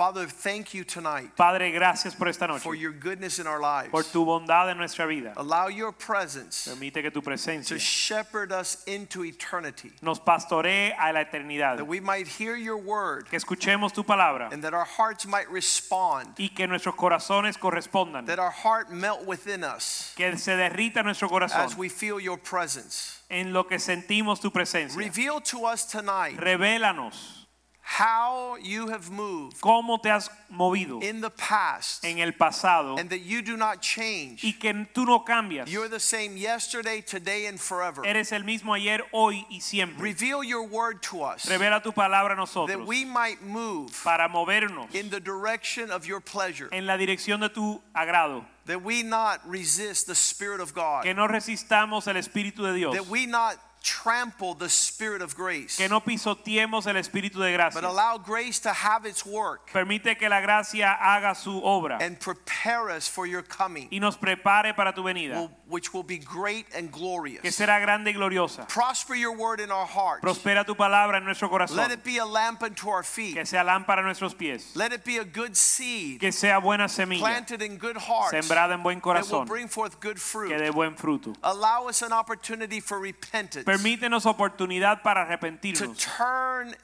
Father, thank you tonight Padre, gracias por esta noche, for your goodness in our lives. por tu bondad en nuestra vida. Allow your presence Permite que tu presencia to shepherd us into eternity, nos pastoree a la eternidad. that we might hear your word Que escuchemos tu palabra and that our hearts might respond, y que nuestros corazones correspondan. that our heart melt within us Que se derrita nuestro as corazón we feel your presence. en lo que sentimos tu presencia. Reveal to us tonight Revélanos how you have moved cómo te has movido in the past en el pasado and that you do not change. y que tú no cambias. You're the same yesterday, today, and forever. Eres el mismo ayer, hoy y siempre. Reveal your word to us Revela tu palabra a that we might move para movernos in the direction of your pleasure. en la dirección de tu agrado. That we not resist the Spirit of God. Que no resistamos el Espíritu de Dios. That we not trample the Spirit of grace. que no pisoteemos el espíritu de gracia. But allow grace to have its work Permite que la gracia haga su obra and prepare us for your coming, y nos prepare para tu venida, will- which will be great and glorious. que será grande y gloriosa. Prosper your word in our hearts. Prospera tu palabra en nuestro corazón. Let it be a lamp unto our feet. que sea lámpara a nuestros pies, Let it be a good seed que sea buena semilla, planted in good hearts sembrada en buen corazón. that will bring forth good fruit. que dé buen fruto. Allow us an opportunity for repentance Permítenos oportunidad para to arrepentirnos, turn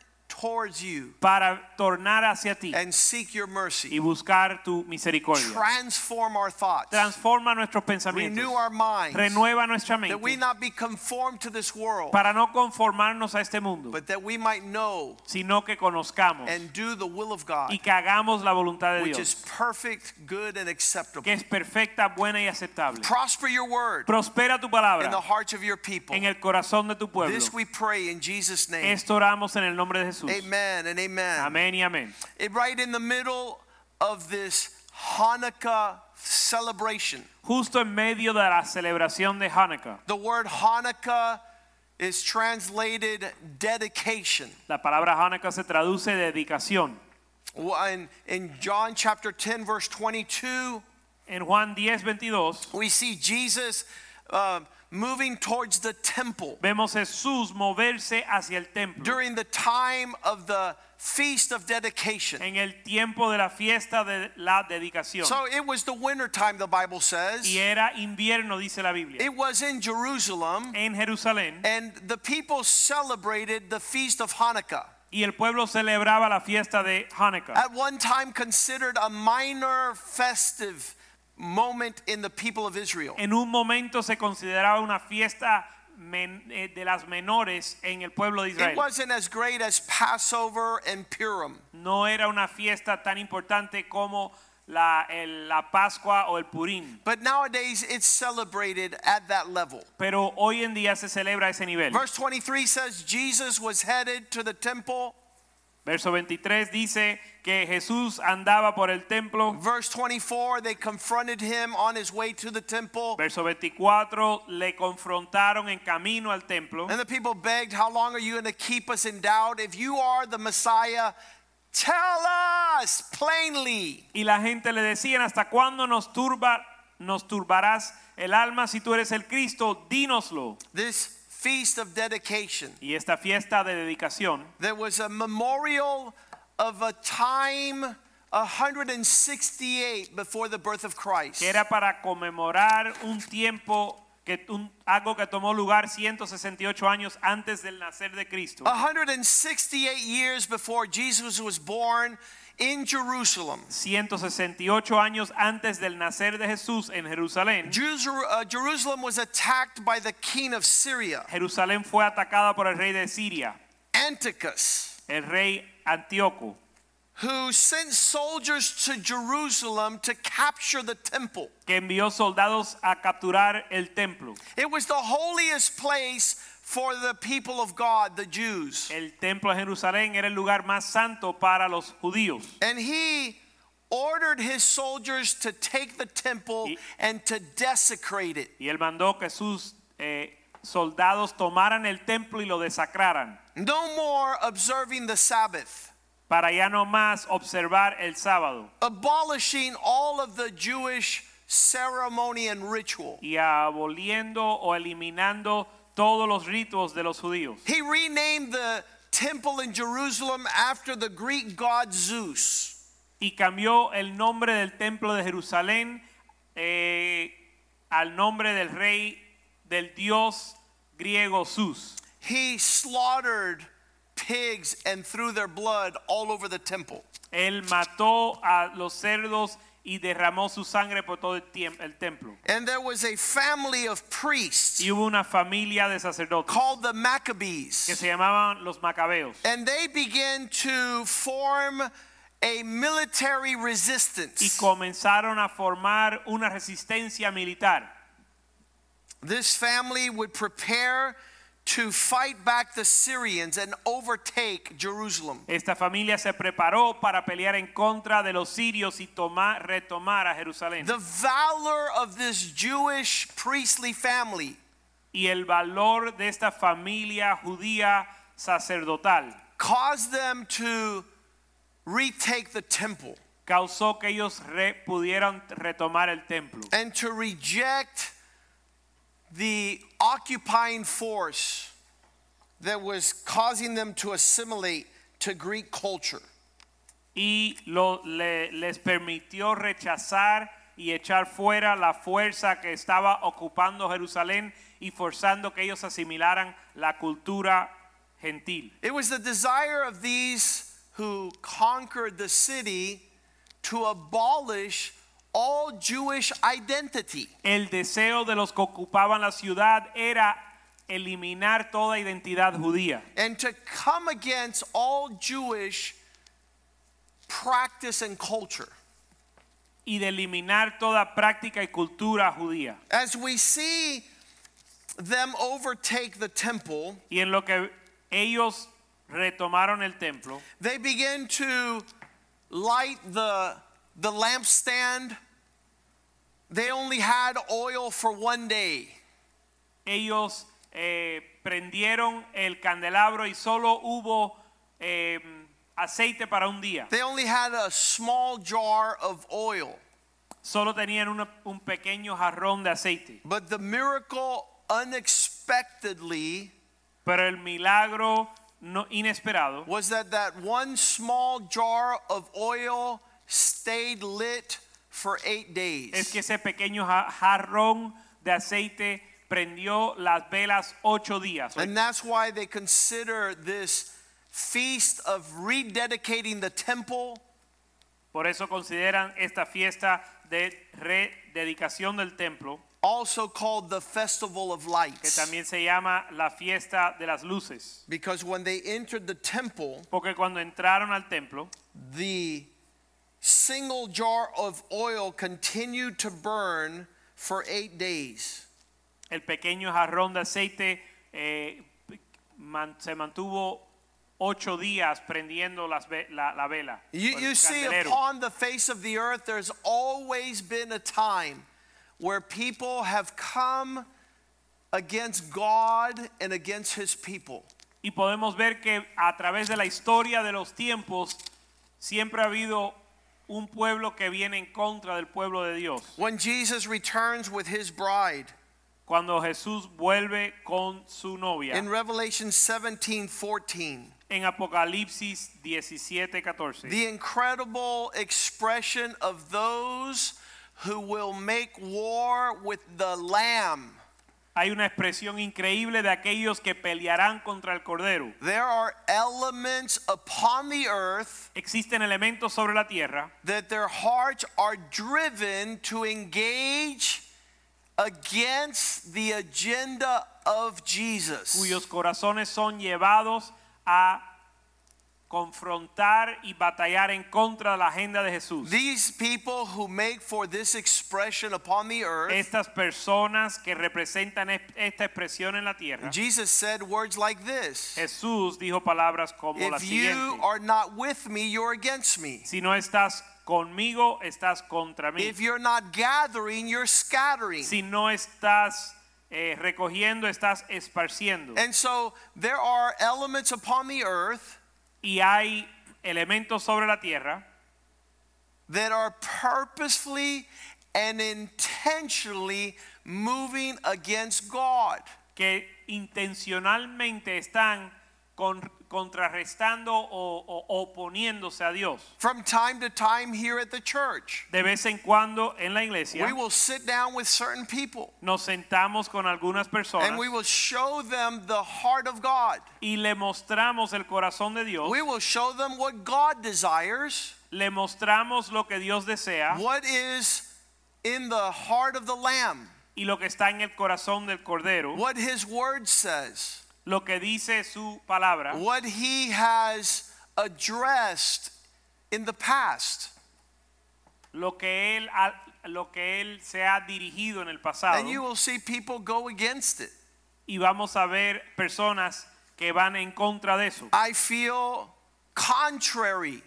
towards you para tornar hacia ti and seek your mercy. y buscar tu misericordia. Transform our thoughts. Transforma nuestros Renew pensamientos, our minds. renueva nuestra That we mente not be conformed to this world, para no conformarnos a este mundo, but that we might know sino que conozcamos and do the will of God, y que hagamos la voluntad de which is Dios, perfect, good, and acceptable. que es perfecta, buena y aceptable. Prosper your word Prospera tu in palabra the hearts of your people. en el corazón de tu pueblo. This we pray in Jesus' name. Esto oramos en el nombre de Jesús. Amen and amen. Amén y amén. It, right in the middle of this Hanukkah celebration. Justo en medio de la celebración de Hanukkah, The word Hanukkah is translated dedication. la palabra Hanukkah se traduce dedicación. In, in John chapter 10, verse 22, En Juan 10, 22, we see Jesus uh, moving towards the temple vemos Jesús moverse hacia el templo during the time of the feast of dedication. en el tiempo de la fiesta de la dedicación. So it was the winter time, the Bible says. Y era invierno, dice la Biblia. It was in Jerusalem, En Jerusalén and the people celebrated the feast of Hanukkah. y el pueblo celebraba la fiesta de Hanukkah. At one time considered a minor festive moment in the people of Israel. En un momento se consideraba una fiesta eh, de las menores en el pueblo de Israel. It wasn't as great as Passover and Purim. No era una fiesta tan importante como la, el- la Pascua o el Purim. But nowadays it's celebrated at that level. Pero hoy en día se celebra ese nivel. Verse 23 says Jesus was headed to the temple. Verso 23 dice que Jesús andaba por el templo. Verse 24 they confronted him on his way to the temple. Verso 24 le confrontaron en camino al templo. And the people begged, How long are you going to keep us in doubt? If you are the Messiah, tell us plainly. Y la gente le decían, ¿hasta cuándo nos turba nos turbarás el alma si tú eres el Cristo? Dínoslo. This feast of dedication. Y esta fiesta de dedicación There was a memorial of a time 168 before the birth of Christ. que era para conmemorar un tiempo que un- algo que tomó lugar 168 años antes del nacer de Cristo. 168 years before Jesus was born in Jerusalem. 168 años antes del nacer de Jesús en Jerusalén. Uh, Jerusalem was attacked by the king of Syria, Jerusalén fue atacada por el rey de Siria, Antiochus, el rey Antíoco, who sent soldiers to Jerusalem to capture the temple. que envió soldados a capturar el templo. It was the holiest place for the people of God, the Jews. El templo de Jerusalén era el lugar más santo para los judíos. And he ordered his soldiers to take the temple Y- and to desecrate it. Y él mandó que sus eh, soldados tomaran el templo y lo desacraran No more observing the Sabbath, para ya no más observar el sábado abolishing all of the Jewish ceremony and ritual. y aboliendo o eliminando todos los ritos de los judíos. He renamed the temple in Jerusalem after the Greek god Zeus. Y cambió el nombre del templo de Jerusalén eh, al nombre del rey del dios griego Zeus. He slaughtered pigs and threw their blood all over the temple. Él mató a los cerdos y derramó su sangre por todo el, el templo. And there was a family of priests Y hubo una familia de sacerdotes called the Maccabees. que se llamaban los macabeos. And they began to form a military resistance. Y comenzaron a formar una resistencia militar. This family would prepare to fight back the Syrians and overtake Jerusalem. Esta familia se preparó para pelear en contra de los sirios y tomar, retomar a Jerusalén. The valor of this Jewish priestly family Y el valor de esta familia judía sacerdotal caused them to retake the temple causó que ellos re- pudieran retomar el templo and to reject the occupying force that was causing them to assimilate to Greek culture. y lo- le- les permitió rechazar y echar fuera la fuerza que estaba ocupando Jerusalén y forzando que ellos asimilaran la cultura gentil. It was the desire of these who conquered the city to abolish all Jewish identity. El deseo de los que ocupaban la ciudad era eliminar toda identidad judía and to come against all Jewish practice and culture. y de eliminar toda práctica y cultura judía. As we see them overtake the temple, Y en lo que ellos retomaron el templo, they begin to light the, the lampstand. They only had oil for one day. ellos eh, prendieron el candelabro y solo hubo eh, aceite para un día. They only had a small jar of oil. Solo tenían una- un pequeño jarrón de aceite. But the miracle unexpectedly Pero el milagro no inesperado was that that one small jar of oil stayed lit for eight days. es que ese pequeño jarrón de aceite prendió las velas ocho días. And that's why they consider this feast of rededicating the temple Por eso consideran esta fiesta de rededicación del templo, also called the Festival of Lights. que también se llama la fiesta de las luces. Because when they entered the temple, Porque cuando entraron al templo, the single jar of oil continued to burn for eight days. el pequeño jarrón de aceite eh, man- se mantuvo ocho días prendiendo las la, la vela. You, you see, upon the face of the earth, there's always been a time where people have come against God and against his people. Y podemos ver que a través de la historia de los tiempos siempre ha habido un pueblo que viene en contra del pueblo de Dios. When Jesus returns with his bride Cuando Jesús vuelve con su novia in Revelation 17 14, en Apocalipsis 17, 14. the incredible expression of those who will make war with the Lamb. Hay una expresión increíble de aquellos que pelearán contra el Cordero. There are elements upon the earth Existen elementos sobre la tierra that their hearts are driven to engage against the agenda of Jesus. cuyos corazones son llevados a confrontar y batallar en contra de la agenda de Jesús. These people who make for this expression upon the earth, Estas personas que representan es- esta expresión en la tierra, Jesus said words like this Jesús dijo palabras como las If you are not with me, you're against me. Si no estás conmigo, estás contra mí. If you're not gathering, you're scattering. Si no estás eh, recogiendo, estás esparciendo. And so there are elements upon the earth Y hay elementos sobre la tierra that are purposefully and intentionally moving against God. que intencionalmente están con- contrarrestando o, o oponiéndose a Dios. From time to time here at the church, De vez en cuando en la iglesia we will sit down with certain people nos sentamos con algunas personas and we will show them the heart of God. y le mostramos el corazón de Dios, We will show them what God desires, le mostramos lo que Dios desea what is in the heart of the Lamb, y lo que está en el corazón del Cordero, what His Word says, lo que dice su palabra, what He has addressed in the past. lo que él ha- lo que él se ha dirigido en el pasado And you will see people go against it. y vamos a ver personas que van en contra de eso. I feel contrary,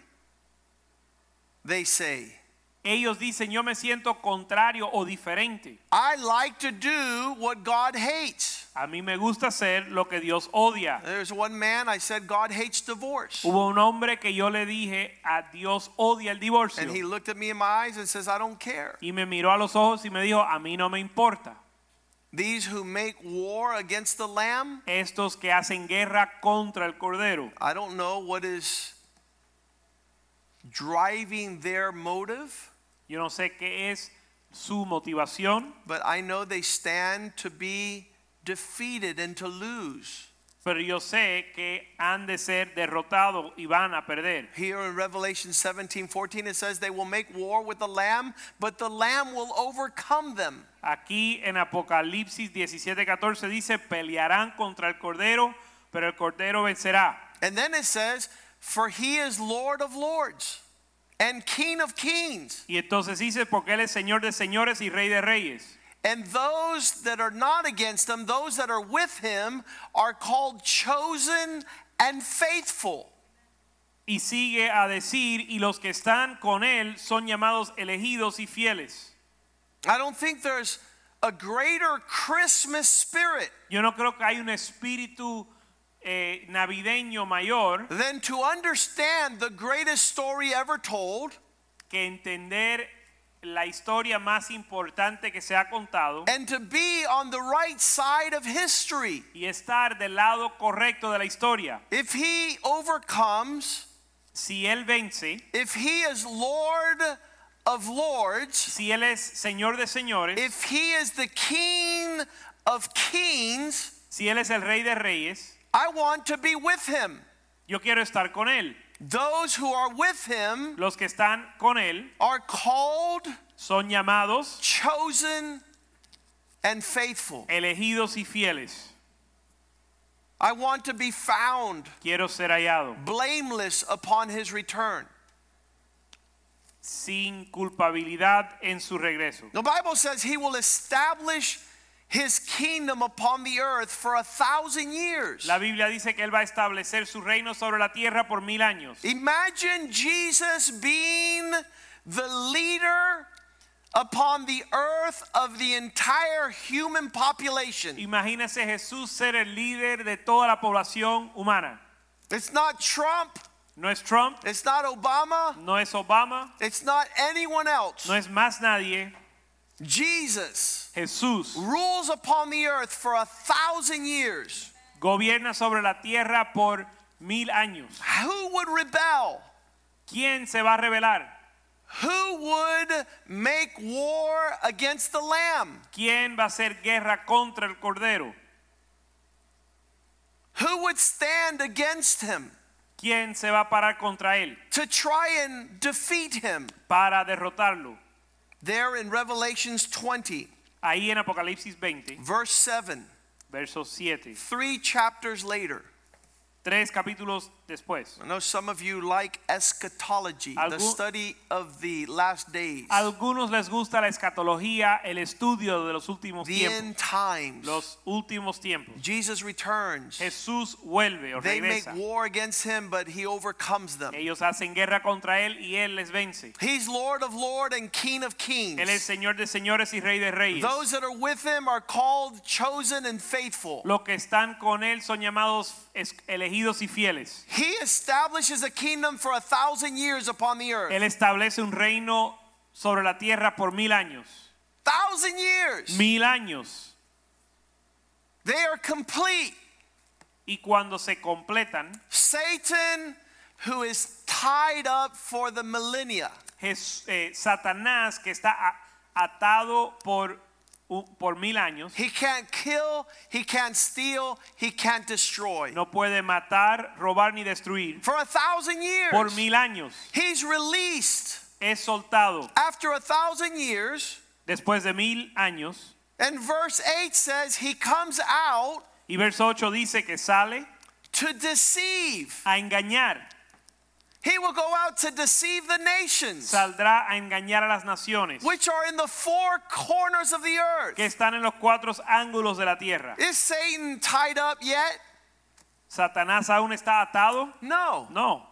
they say. Ellos dicen, yo me siento contrario o diferente. I like to do what God hates. A mí me gusta hacer lo que Dios odia. There's one man, I said, God hates divorce. Hubo un hombre que yo le dije, a Dios odia el divorcio. And he looked at me in my eyes and says, I don't care. Y me miró a los ojos y me dijo, a mí no me importa. These who make war against the Lamb, Estos que hacen guerra contra el Cordero. I don't know what is driving their motive, Yo no sé qué es su motivación, but I know they stand to be defeated and to lose. pero yo sé que han de ser derrotados y van a perder. Here in Revelation 17 14, it says, They will make war with the Lamb, but the Lamb will overcome them. Aquí en Apocalipsis 17:14 dice, pelearán contra el Cordero, pero el Cordero vencerá. And then it says, For he is Lord of lords and King of kings. Y entonces dice, porque Él es Señor de señores y Rey de reyes. And those that are not against him, those that are with him, are called chosen and faithful. Y sigue a decir, y los que están con Él son llamados elegidos y fieles. I don't think there's a greater Christmas spirit Yo no creo que hay un espíritu eh, navideño mayor than to understand the greatest story ever told que entender la historia más importante que se ha contado and to be on the right side of history. y estar del lado correcto de la historia. If he overcomes, Si Él vence, if he is Lord of lords, si Él es Señor de señores, if he is the King of kings, si Él es el Rey de reyes, I want to be with him. yo quiero estar con Él. Those who are with him Los que están con Él are called, son llamados chosen, and faithful. elegidos y fieles. I want to be found Quiero ser hallado blameless upon his return. sin culpabilidad en su regreso. The Bible says he will establish his kingdom upon the earth for a thousand years. La Biblia dice que Él va a establecer su reino sobre la tierra por mil años. Imagine Jesus being the leader upon the earth of the entire human population. Imagínese Jesús ser el líder de toda la población humana. It's not Trump, No es Trump, it's not Obama, no es Obama, it's not anyone else. no es más nadie. Jesus Jesús rules upon the earth for a thousand years. gobierna sobre la tierra por mil años. Who would rebel? ¿Quién se va a rebelar? Who would make war against the Lamb? ¿Quién va a hacer guerra contra el Cordero? Who would stand against him ¿Quién se va a parar contra él to try and defeat him? para derrotarlo? There in Revelations 20, Ahí en Apocalipsis 20, verse 7, verso 7. three chapters later, Tres capítulos después. I know some of you like eschatology, the study of the last days, algunos les gusta la escatología, el estudio de los últimos the tiempos. end times. Los últimos tiempos. Jesus returns. Jesús vuelve o They make war against him, but he overcomes them. Ellos hacen guerra contra él y él les vence. He's Lord of Lords and King of Kings. Él es Señor de señores y Rey de reyes. Those that are with him are called, chosen, and faithful. Los que están con él son llamados elegidos y fieles. He establishes a kingdom for a thousand years upon the earth. Él establece un reino sobre la tierra por mil años. Thousand years. Mil años. They are complete. Y cuando se completan, Satan, who is tied up for the millennia, Jes- eh, Satanás que está atado por, por mil años, he can't kill, he can't steal, he can't destroy. no puede matar, robar ni destruir. For a thousand years, Por mil años he's released. es soltado. After a thousand years, Después de mil años, and verse 8 says he comes out y verso 8 dice que sale to deceive. a engañar, He will go out to deceive the nations, saldrá a engañar a las naciones which are in the four corners of the earth. que están en los cuatro ángulos de la tierra. Is Satan tied up yet? ¿Satanás aún está atado? No. No,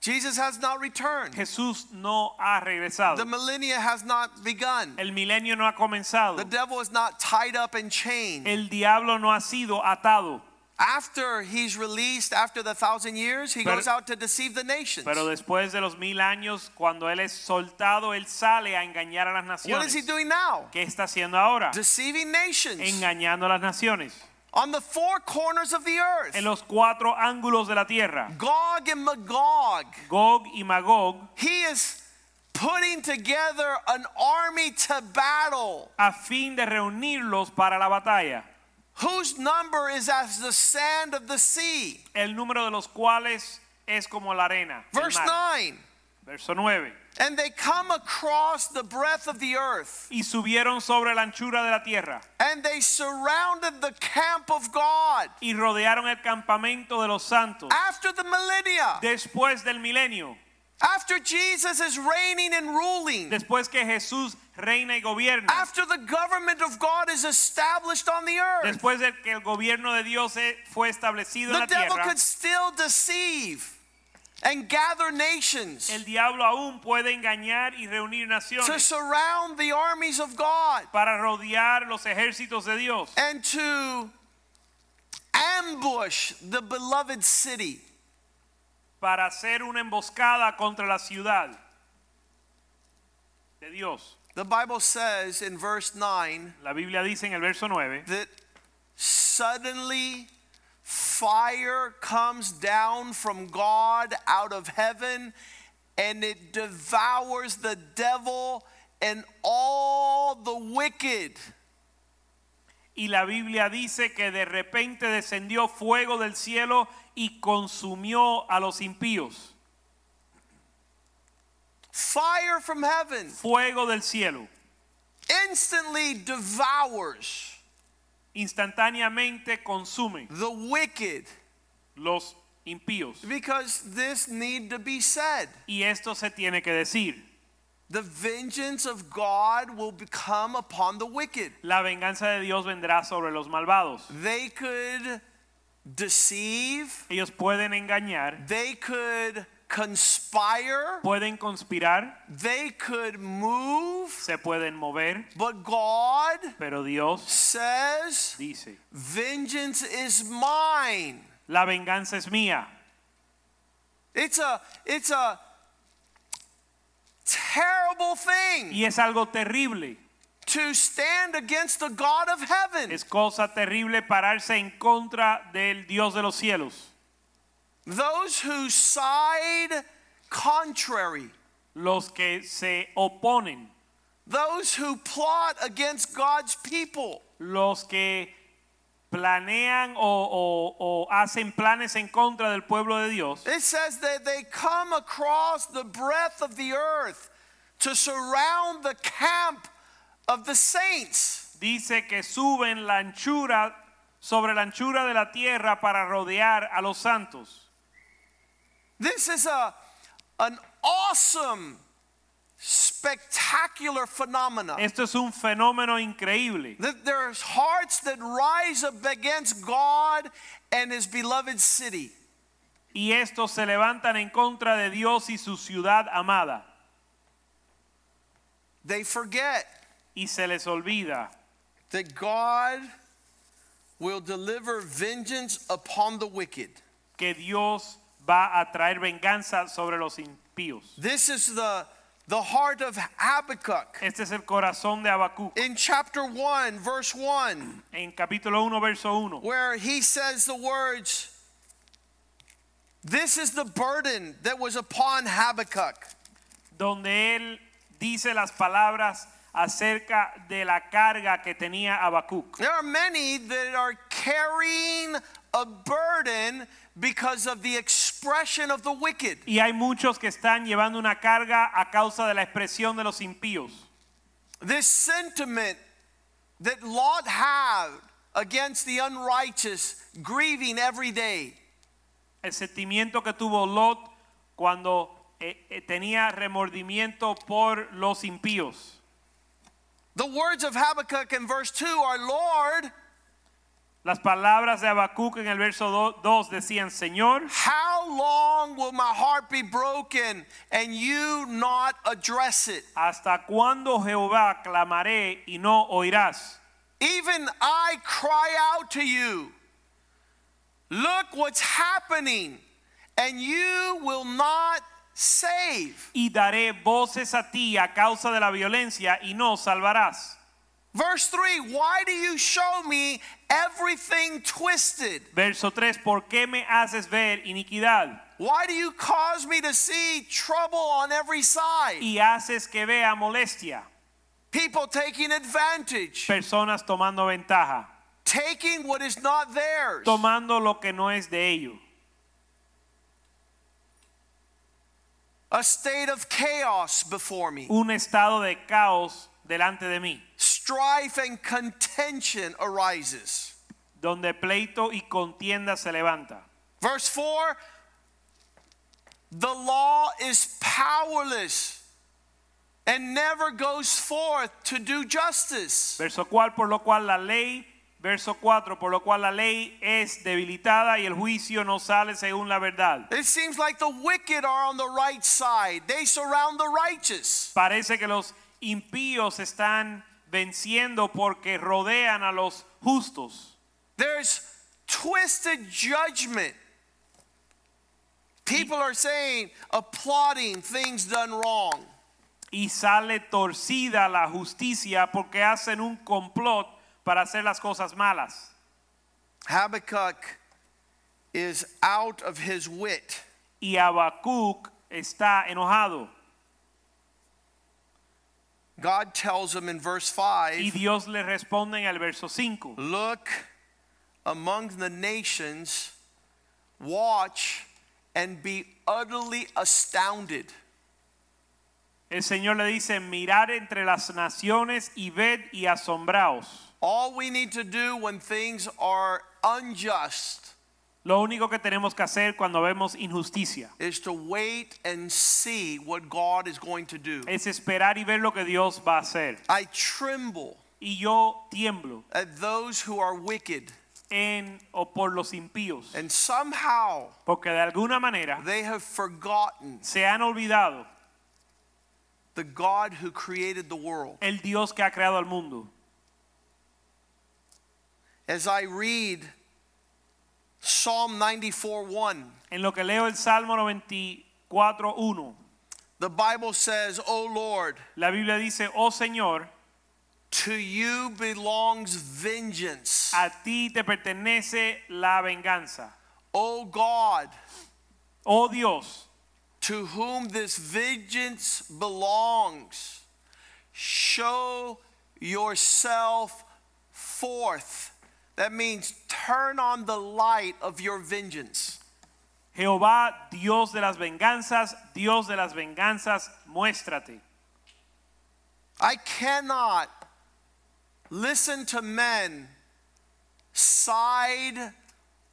Jesus has not returned. Jesús no ha regresado. The millennia has not begun. El milenio no ha comenzado. The devil is not tied up and chained. El diablo no ha sido atado. After he's released, after the thousand years, he Pero- goes out to deceive the nations. Pero después de los mil años, cuando él es soltado, él sale a engañar a las naciones. What is he doing now? ¿Qué está haciendo ahora? Deceiving nations Engañando a las naciones. on the four corners of the earth. En los cuatro ángulos de la tierra. Gog and Magog. Gog y Magog, He is putting together an army to battle a fin de reunirlos para la batalla. Whose number is as the sand of the sea. El número de los cuales es como la arena. Verse mar. 9. Verso 9. And they come across the breadth of the earth, Y subieron sobre la anchura de la tierra and they surrounded the camp of God y rodearon el campamento de los santos. after the millennia, Después del milenio, after Jesus is reigning and ruling, después que Jesús reina y gobierna, after the government of God is established on the earth. después de que el gobierno de Dios fue establecido en la tierra. The devil could still deceive and gather nations el diablo aún puede engañar y reunir naciones. to surround the armies of God para rodear los ejércitos de Dios and to ambush the beloved city. Para hacer una emboscada contra la ciudad de Dios. The Bible says in verse 9 La Biblia dice en el verso 9 that suddenly fire comes down from God out of heaven and it devours the devil and all the wicked. y la Biblia dice que de repente descendió fuego del cielo y consumió a los impíos. Fire from heaven Fuego del cielo instantly devours instantáneamente consume the wicked los impíos. because this need to be said. Y esto se tiene que decir. The vengeance of God will become upon the wicked. La venganza de Dios vendrá sobre los malvados. They could deceive, Ellos pueden engañar, they could conspire, pueden conspirar, they could move, se pueden mover, but God pero Dios says, dice, Vengeance is mine. la venganza es mía. It's a it's a terrible thing Y es algo terrible. To stand against the God of heaven. Es cosa terrible pararse en contra del Dios de los cielos. Those who side contrary, Los que se oponen, those who plot against God's people. los que planean o, o- o hacen planes en contra del pueblo de Dios. It says that they come across the breadth of the earth to surround the camp of the saints. Dice que suben la anchura sobre la anchura de la tierra para rodear a los santos. This is a, an awesome, spectacular phenomena. Esto es un fenómeno increíble. That there's hearts that rise up against God and his beloved city. Y estos se levantan en contra de Dios y su ciudad amada. They forget Y se les olvida that God will deliver vengeance upon the wicked. que Dios va a traer venganza sobre los impíos. This is the, the heart of Habakkuk. Este es el corazón de Habacuc. In chapter 1, verse 1, En capítulo 1, verso 1, where he says the words, This is the burden that was upon Habakkuk. donde él dice las palabras acerca de la carga que tenía Habacuc. There are many that are carrying a burden because of the expression of the wicked. Y hay muchos que están llevando una carga a causa de la expresión de los impíos. This sentiment that Lot had against the unrighteous, grieving every day. El sentimiento que tuvo Lot cuando eh, eh, tenía remordimiento por los impíos. The words of Habakkuk in verse 2 are Lord, Las palabras de Habacuc en el verso 2 decían, Señor, how long will my heart be broken and you not address it? ¿hasta cuándo Jehová clamaré y no oirás? Even I cry out to you. Look what's happening, and you will not save. Y daré voces a ti a causa de la violencia y no salvarás. Verse 3 Why do you show me everything twisted? Verso 3, ¿por qué me haces ver iniquidad? Why do you cause me to see trouble on every side? Y haces que vea molestia. People taking advantage, Personas tomando ventaja, taking what is not theirs. tomando lo que no es de ellos. A state of chaos before me. Un estado de caos delante de mí, Strife and contention arises. donde pleito y contienda se levanta. Verse 4 The law is powerless and never goes forth to do justice. Verso 4, por lo cual la ley, verso 4, por lo cual la ley es debilitada y el juicio no sale según la verdad. It seems like the wicked are on the right side, they surround the righteous. Parece que los impíos están venciendo porque rodean a los justos. There's twisted judgment. People are saying, applauding things done wrong. Y sale torcida la justicia porque hacen un complot para hacer las cosas malas. Habakkuk is out of his wit. Y Habacuc está enojado. God tells him in verse Y 5 Dios le responde en el verso 5. Look among the nations, watch and be utterly astounded. El Señor le dice, mirar entre las naciones y ved y asombraos. All we need to do when things are unjust Lo único que tenemos que hacer cuando vemos injusticia is to wait and see what God is going to do. es esperar y ver lo que Dios va a hacer. I tremble Y yo tiemblo at those who are wicked, en o por los impíos, and somehow porque de alguna manera they have forgotten se han olvidado the God who created the world. el Dios que ha creado el mundo. As I read Psalm 94 1, En lo que leo el Salmo 94:1, the Bible says, O Lord, la Biblia dice, "Oh Señor, to you belongs vengeance. a ti te pertenece la venganza. O God, Oh Dios, to whom this vengeance belongs, show yourself forth. That means turn on the light of your vengeance. Jehová, Dios de las venganzas, Dios de las venganzas, muéstrate. I cannot listen to men side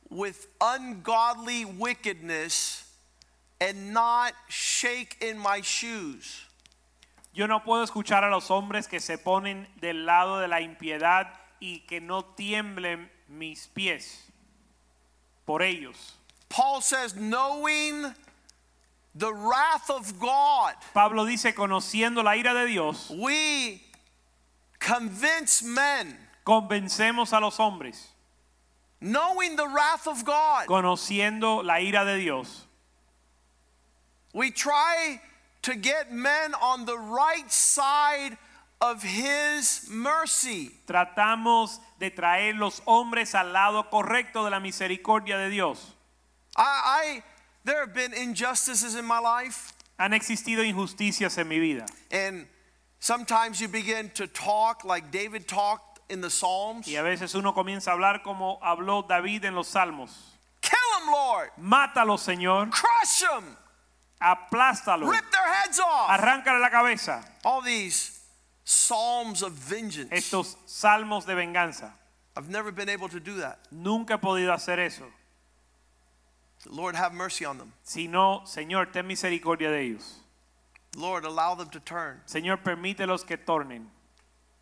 with ungodly wickedness and not shake in my shoes. Yo no puedo escuchar a los hombres que se ponen del lado de la impiedad y que no tiemblen mis pies por ellos. Paul says, knowing the wrath of God, Pablo dice, conociendo la ira de Dios, we convince men, convencemos a los hombres, knowing the wrath of God, conociendo la ira de Dios. we try to get men on the right side of his mercy. Tratamos de traer los hombres al lado correcto de la misericordia de Dios. I, I there have been injustices in my life, Han existido injusticias en mi vida and sometimes you begin to talk like David talked in the Psalms. y a veces uno comienza a hablar como habló David en los Salmos. Kill them, Lord. Mátalo, Señor, Crush them. aplástalo, Rip their heads off. arráncale la cabeza. All these psalms of vengeance. Estos salmos de venganza. I've never been able to do that. Nunca he podido hacer eso. Lord, have mercy on them. Si no, Señor, ten misericordia de ellos. Lord, allow them to turn. Señor, permítelos que tornen.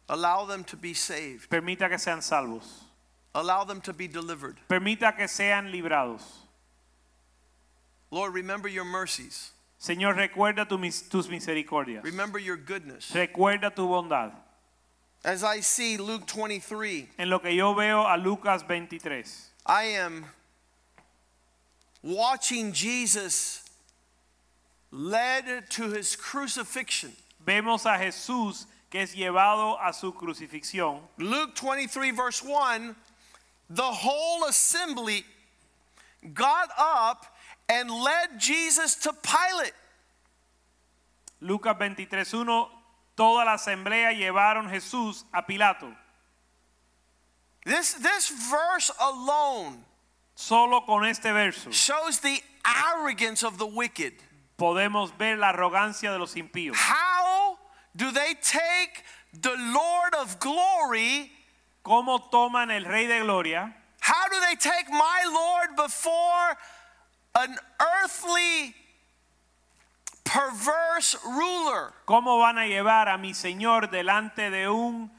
Allow them to be saved. Permita que sean salvos. Allow them to be delivered. Permita que sean librados. Lord, remember your mercies. Señor, recuerda tu mis- tus misericordias. Remember your goodness. Recuerda tu bondad. As I see Luke 23, En lo que yo veo a Lucas 23. I am watching Jesus led to his crucifixion. Vemos a Jesús que es llevado a su crucifixión. Luke 23, verse 1 the whole assembly got up and led Jesus to Pilate. Lucas 23.1 Toda la asamblea llevaron Jesús a Pilato. This, this verse alone Solo con este verso shows the arrogance of the wicked. podemos ver la arrogancia de los impíos. How do they take the Lord of glory? ¿Cómo toman el Rey de Gloria? How do they take my Lord before an earthly perverse ruler? ¿Cómo van a llevar a mi Señor delante de un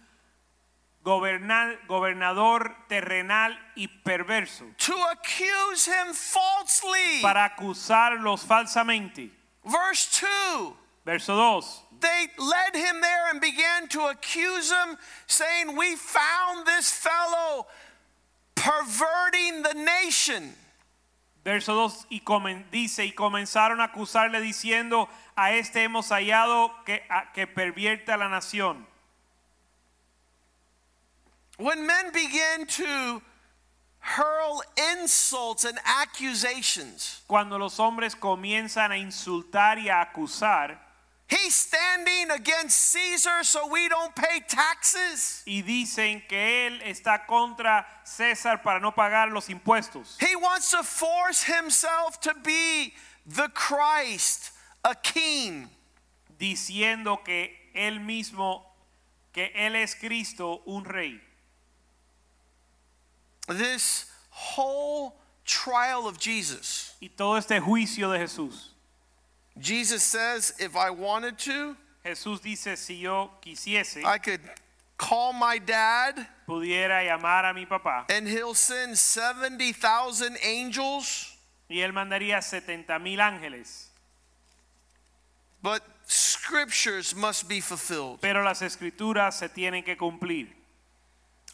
goberna- gobernador terrenal y perverso To accuse him falsely. para acusarlos falsamente? Verse 2 Verso 2. they led him there and began to accuse him, saying, We found this fellow perverting the nation. Verso 2 y comen- dice y comenzaron a acusarle diciendo a este hemos hallado que, a- que pervierte a la nación. When men begin to hurl insults and accusations, Cuando los hombres comienzan a insultar y a acusar he's standing against Caesar so we don't pay taxes. y dicen que él está contra César para no pagar los impuestos. He wants to force himself to be the Christ, a king. diciendo que él mismo, que él es Cristo, un rey. This whole trial of Jesus, Y todo este juicio de Jesús. Jesus says, if I wanted to, Jesús dice, si yo quisiese, I could call my dad pudiera llamar a mi papá and he'll send 70,000 angels, y él mandaría 70 mil ángeles. but scriptures must be fulfilled. Pero las escrituras se tienen que cumplir.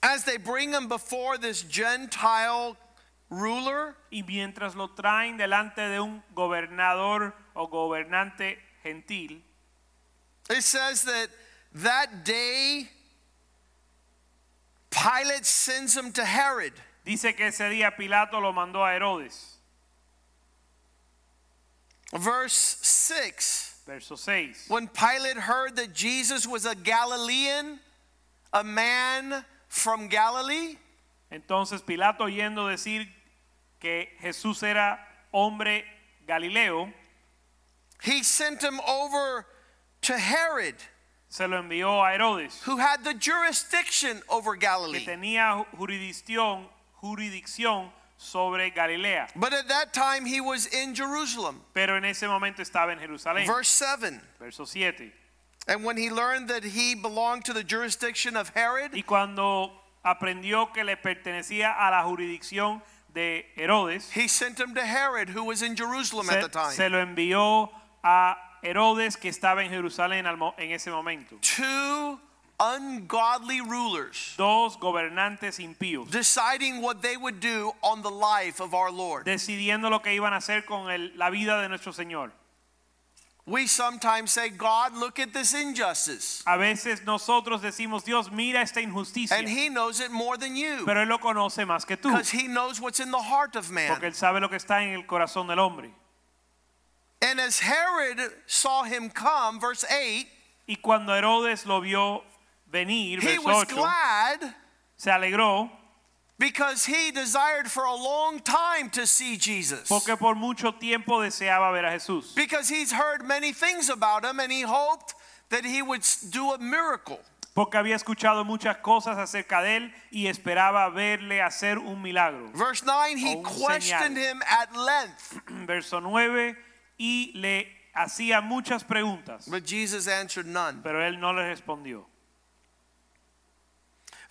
As they bring him before this Gentile ruler, Y mientras lo traen delante de un gobernador o gobernante gentil, it says that that day Pilate sends him to Herod. dice que ese día Pilato lo mandó a Herodes. Verse 6 Verso 6. When Pilate heard that Jesus was a Galilean, a man from Galilee, Entonces Pilato oyendo decir que Jesús era hombre Galileo, he sent him over to Herod, se lo envió a Herodes, who had the jurisdiction over que Galilee. tenía jurisdicción, jurisdicción sobre Galilea. But at that time he was in Jerusalem. Pero en ese momento estaba en Jerusalén. Verse 7. Verso 7. And when he learned that he belonged to the jurisdiction of Herod, Y cuando aprendió que le pertenecía a la jurisdicción de Herodes, he sent him to Herod, who was in Jerusalem at the time. se lo envió a Herodes que estaba en Jerusalén en ese momento. Two ungodly rulers Dos gobernantes impíos deciding what they would do on the life of our Lord. decidiendo lo que iban a hacer con el- la vida de nuestro Señor. We sometimes say, God, look at this injustice. A veces nosotros decimos, Dios, mira esta injusticia, And he knows it more than you pero Él lo conoce más que tú, because he knows what's in the heart of man. porque. Él sabe lo que está en el corazón del hombre. And as Herod saw him come, verse 8, Y cuando Herodes lo vio venir, he was 8, glad se alegró because he desired for a long time to see Jesus. porque por mucho tiempo deseaba ver a Jesús. Because he's heard many things about him and he hoped that he would do a miracle. Porque había escuchado muchas cosas acerca de él y esperaba verle hacer un milagro. Verse 9, he questioned señal. him at length. Verso 9, y le hacía muchas preguntas, But Jesus answered none. pero él no le respondió.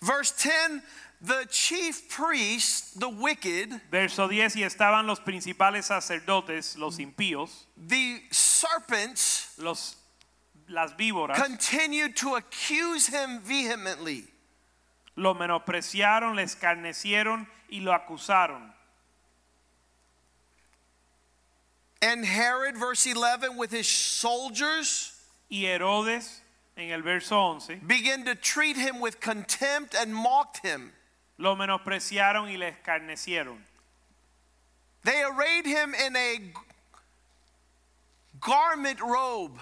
Verse 10 the chief priests, the wicked, Verso 10, y estaban los principales sacerdotes, los impíos, the serpents, los, las víboras, continued to accuse him vehemently. lo menospreciaron, le escarnecieron y lo acusaron. And Herod, verse 11, with his soldiers, Y Herodes, en el verso 11, began to treat him with contempt and mocked him. lo menospreciaron y le escarnecieron. They arrayed him in a garment robe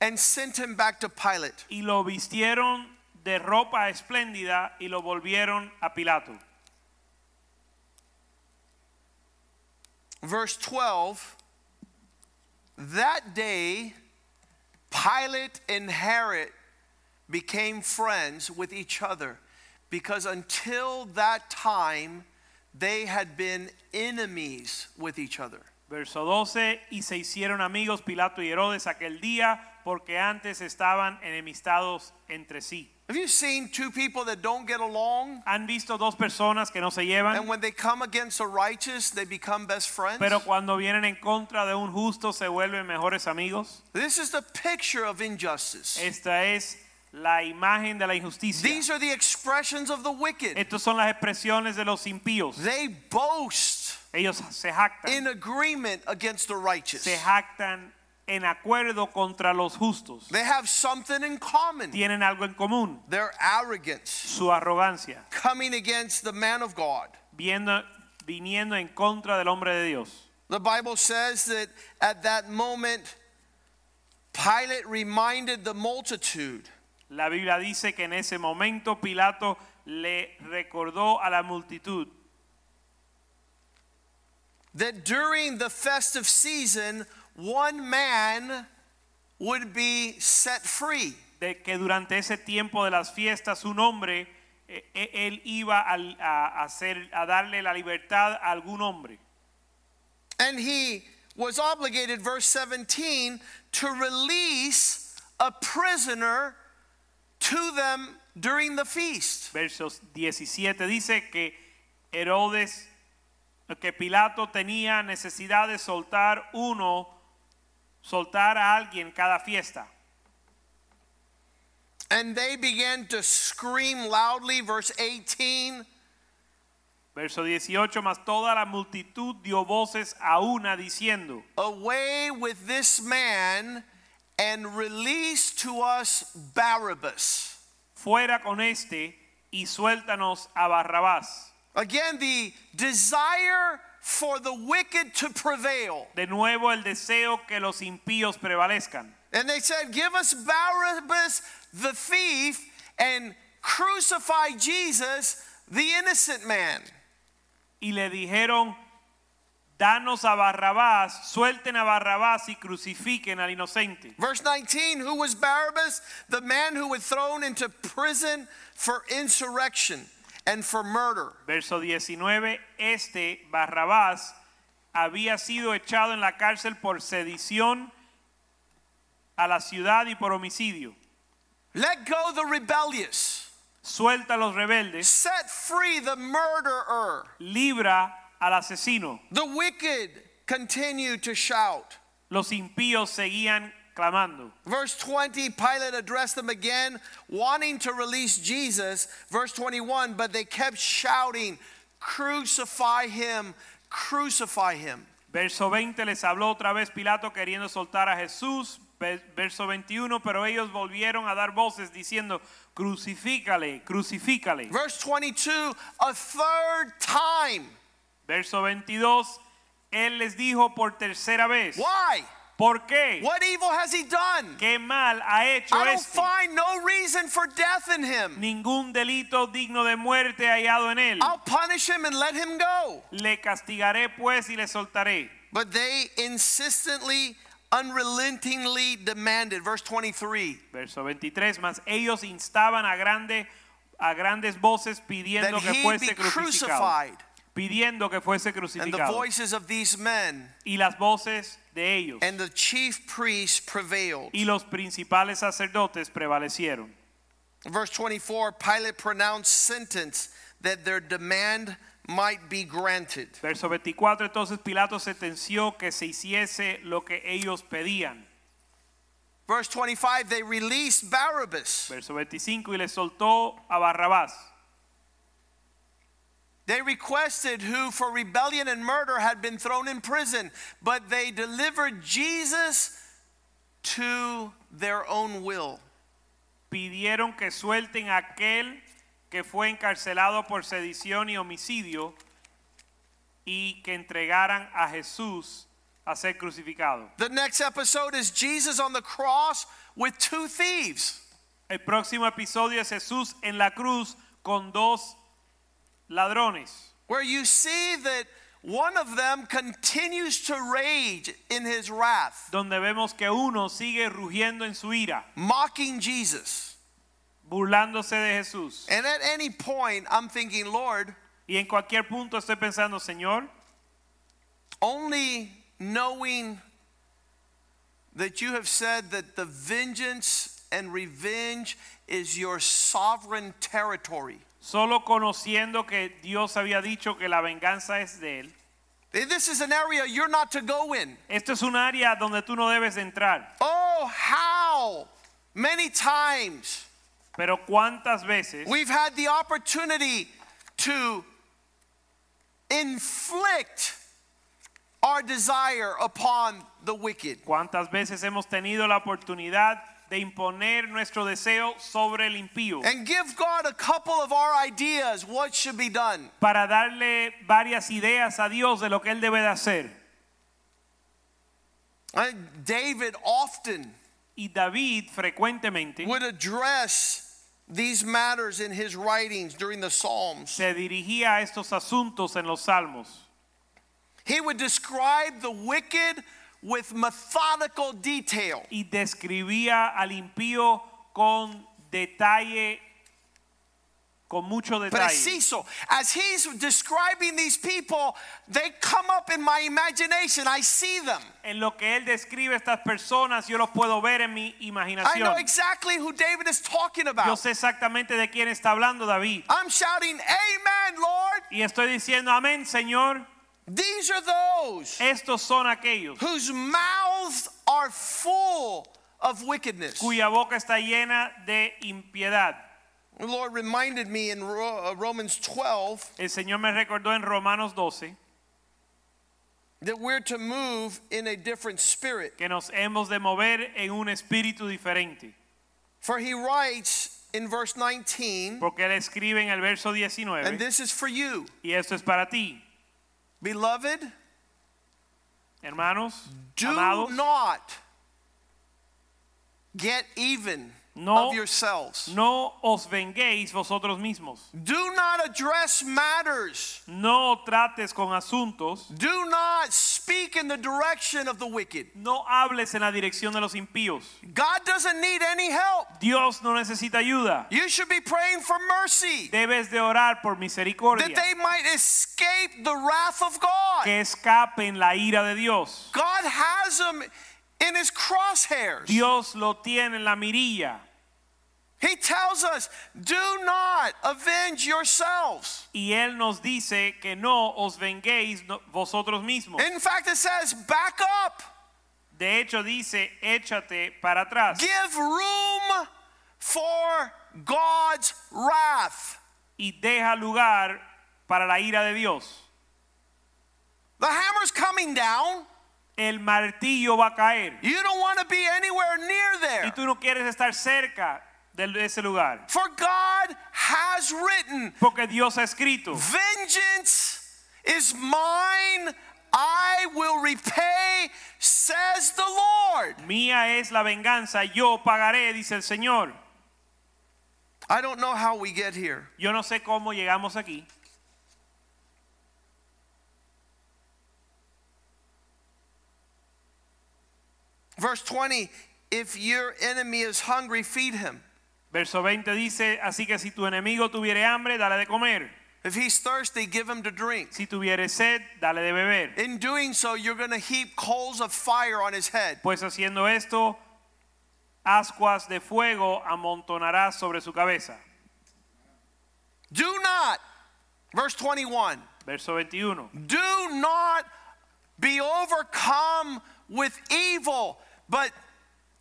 and sent him back to Pilate. Y lo vistieron de ropa espléndida y lo volvieron a Pilato. Verse 12 That day, Pilate and Herod became friends with each other because until that time, they had been enemies with each other. Verso 12, y se hicieron amigos Pilato y Herodes aquel día porque antes estaban enemistados entre sí. Have you seen two people that don't get along? ¿Han visto dos personas que no se And llevan? when they come against the righteous, they become best friends? Pero cuando vienen en contra de un justo se vuelven mejores amigos. This is the picture of injustice. Esta es la imagen de la injusticia. These are the expressions of the wicked. Estas son las expresiones de los impíos. They boast Ellos se jactan. in agreement against the righteous. Se jactan en acuerdo contra los justos. They have something in common. Tienen algo en común. Their arrogance Su arrogancia. coming against the man of God. Viendo, viniendo en contra del hombre de Dios. The Bible says that at that moment, Pilate reminded the multitude La Biblia dice que en ese momento Pilato le recordó a la multitud that during the festive season, one man would be set free. de que durante ese tiempo de las fiestas un hombre eh, eh, él iba al- a, hacer a darle la libertad a algún hombre And he was obligated, verse 17, to release a prisoner to them during the feast. versos 17 dice que Herodes que Pilato tenía necesidad de soltar uno soltar a alguien cada fiesta And they began to scream loudly, verse 18. verso 18 mas toda la multitud dio voces a una diciendo Away with this man and release to us Barabbas. fuera con este y suéltanos a Barrabás Again, the desire for the wicked to prevail. de nuevo el deseo que los impíos prevalezcan And they said, Give us Barabbas the thief and crucify Jesus, the innocent man. y le dijeron danos a Barrabás suelten a Barrabás y crucifiquen al inocente Verse 19 Who was Barabbas? The man who was thrown into prison for insurrection. And for murder. Verso 19, este Barrabás había sido echado en la cárcel por sedición a la ciudad y por homicidio. Let go the rebellious. Suelta a los rebeldes, Set free the murderer. libra al asesino. The wicked continue to shout. Los impíos seguían clamando. Verse 20, Pilate addressed them again, wanting to release Jesus. Verse 21, but they kept shouting, Crucify him, crucify him. Verso 20 les habló otra vez Pilato queriendo soltar a Jesús. Verso 21, pero ellos volvieron a dar voces diciendo, crucifícale, crucifícale. Verse 22, a third time. Verso 22, él les dijo por tercera vez, Why? ¿Por qué? What evil has he done? ¿Qué mal ha hecho I don't este? find no reason for death in him. Ningún delito digno de muerte hallado en él. I'll punish him and let him go. Le castigaré pues y le soltaré. But they insistently, unrelentingly demanded. Verse 23. Verso 23, más ellos instaban a, grande, a grandes voces pidiendo that que he fuese be crucificado. Pidiendo que fuese And the crucificado. voices of these men Y las voces de ellos and the chief priests prevailed. y los principales sacerdotes prevalecieron. Verse 24 Pilate pronounced sentence that their demand might be granted. Verso 24, entonces Pilato sentenció que se hiciese lo que ellos pedían. Verse 25 They released Barabbas. Verso 25, y le soltó a Barrabás. They requested who for rebellion and murder had been thrown in prison, but they delivered Jesus to their own will. Pidieron que suelten a aquel que fue encarcelado por sedición y homicidio y que entregaran a Jesús a ser crucificado. The next episode is Jesus on the cross with two thieves. El próximo episodio es Jesús en la cruz con dos ladrones, where you see that one of them continues to rage in his wrath, donde vemos que uno sigue rugiendo en su ira, mocking Jesus. burlándose de Jesús. And at any point, I'm thinking, Lord, Y en cualquier punto estoy pensando, Señor, only knowing that you have said that the vengeance and revenge is your sovereign territory. Solo conociendo que Dios había dicho que la venganza es de Él. This is an area you're not to go in. Esto es un área donde tú no debes de entrar. Oh, how many times Pero cuántas veces We've had the opportunity to inflict our desire upon the wicked. cuántas veces hemos tenido la oportunidad de imponer nuestro deseo sobre el impío And give God a couple of our ideas what should be done. para darle varias ideas a Dios de lo que él debe de hacer. And David often Y David frecuentemente would address these matters in his writings during the Psalms. se dirigía a estos asuntos en los salmos. He would describe the wicked with methodical detail. y describía al impío con detalle, con mucho detalle. Preciso. As he's describing these people, they come up in my imagination. I see them. En lo que él describe estas personas, yo los puedo ver en mi imaginación. I know exactly who David is talking about. Yo sé exactamente de quién está hablando David. I'm shouting, Amen, Lord. Y estoy diciendo, amén, Señor. These are those Estos son aquellos whose mouths are full of wickedness. cuya boca está llena de impiedad. The Lord reminded me in Ro- uh, Romans 12 El Señor me recordó en Romanos 12 that we're to move in a different spirit. que nos hemos de mover en un espíritu diferente. For he writes in verse 19, Porque él escribe en el verso and 19, this is for you, y esto es para ti, beloved. hermanos, Do amados. not get even No, of yourselves. no os venguéis vosotros mismos. Do not address matters. No trates con asuntos. Do not speak in the direction of the wicked. No hables en la dirección de los impíos. God doesn't need any help. Dios no necesita ayuda. You should be praying for mercy Debes de orar por misericordia. that they might escape the wrath of God. Que escapen la ira de Dios. God has them in his crosshairs. Dios lo tiene en la mirilla. He tells us, do not avenge yourselves. Y Él nos dice que no os venguéis vosotros mismos. In fact, it says, back up, De hecho dice, échate para atrás give room for God's wrath. y deja lugar para la ira de Dios. The hammer's coming down. El martillo va a caer You don't want to be anywhere near y there. tú no quieres estar cerca de ese lugar. For God has written, Porque Dios ha escrito, Vengeance is mine, I will repay, says the Lord. mía es la venganza, yo pagaré, dice el Señor. I don't know how we get here. Yo no sé cómo llegamos aquí. Verse 20 If your enemy is hungry, feed him. Verso 20 dice, así que si tu enemigo tuviere hambre, dale de comer. If he's thirsty, give him to drink. Si tuviere sed, dale de beber. In doing so, you're going to heap coals of fire on his head. Pues haciendo esto, ascuas de fuego amontonarás sobre su cabeza. Do not, verse 21, Verso 21. do not be overcome with evil, but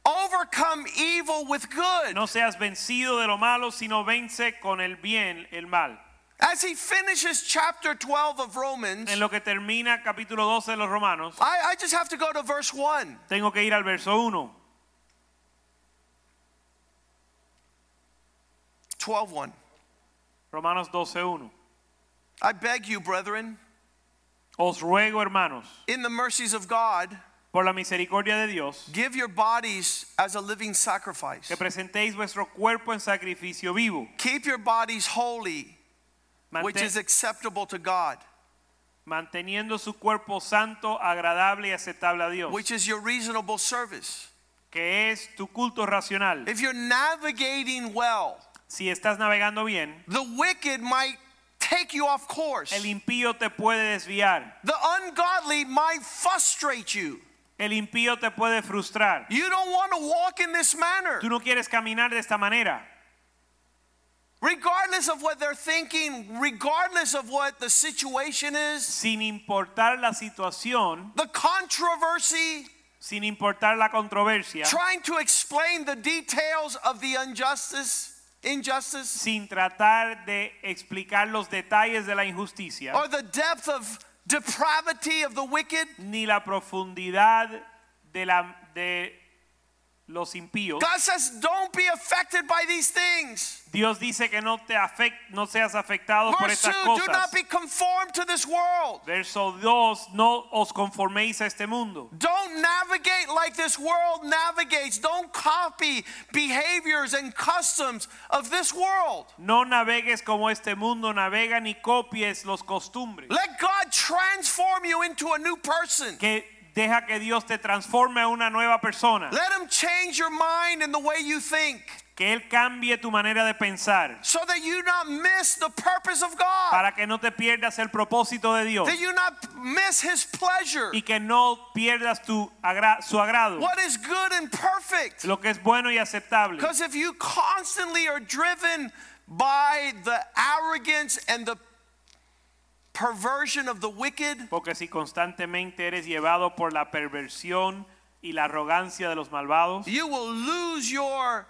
overcome evil with good. No seas vencido de lo malo, sino vence con el bien el mal. As he finishes chapter 12 of Romans, En lo que termina capítulo 12 de los Romanos, I, I just have to go to verse 1. tengo que ir al verso 1. 12 1. Romanos 12:1. I beg you, brethren, Os ruego, hermanos, in the mercies of God, por la misericordia de Dios, give your bodies as a living sacrifice. que presentéis vuestro cuerpo en sacrificio vivo, Keep your bodies holy, which is acceptable to God, manteniendo su cuerpo santo, agradable y aceptable a Dios, which is your reasonable service. que es tu culto racional. If you're navigating well, Si estás navegando bien, the wicked might take you off course. el impío te puede desviar, The ungodly might frustrate you. El impío te puede frustrar. You don't want to walk in this manner. Tú no quieres caminar de esta manera. Regardless of what they're thinking, regardless of what the situation is, sin importar la situación, the controversy, sin importar la controversia, trying to explain the details of the injustice, injustice, sin tratar de explicar los detalles de la injusticia, or the depth of depravity of the wicked. ni la profundidad de, la, de los impíos. God says, don't be affected by these things. Dios dice que no, te afect, no seas afectado por Verse 2 estas Do not be conformed to this world. Verso 2, no os conforméis a este mundo. Don't navigate like this world navigates. Don't copy behaviors and customs of this world. No navegues como este mundo navega ni copies los costumbres. Let God transform you into a new person. Que deja que Dios te transforme a una nueva persona. Let Him change your mind and the way you think Que Él cambie tu manera de pensar. so that you not miss the purpose of God, Para que no te pierdas el propósito de Dios. that you not miss His pleasure, Y que no pierdas tu agra- su agrado. what is good and perfect. Lo que es bueno y aceptable. Because if you constantly are driven by the arrogance and the perversion of the wicked, Porque si constantemente eres llevado por la perversión y la arrogancia de los malvados, you will lose your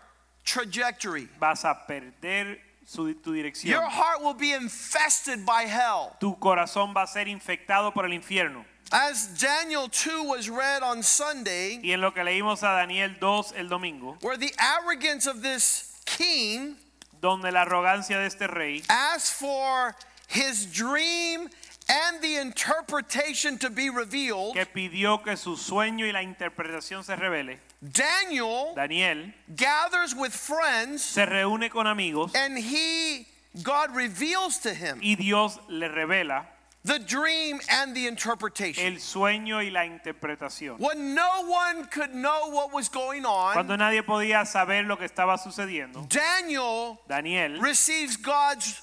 trajectory. vas a perder su, tu dirección. Your heart will be infested by hell. Tu corazón va a ser infectado por el infierno. As Daniel 2 was read on Sunday, Y en lo que leímos a Daniel 2 el domingo, where the arrogance of this king donde la arrogancia de este rey asked for his dream and the interpretation to be revealed, que pidió que su sueño y la interpretación se revele, Daniel Daniel gathers with friends se reúne con amigos and he God reveals to him y Dios le revela the dream and the interpretation. el sueño y la interpretación. When no one could know what was going on, Cuando nadie podía saber lo que estaba sucediendo, Daniel Daniel receives God's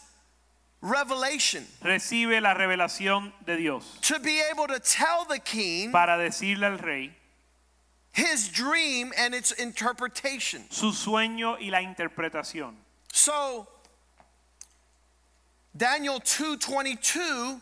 revelation recibe la revelación de Dios to be able to tell the king para decirle al rey his dream and its interpretation. su sueño y la interpretación. So Daniel 2:22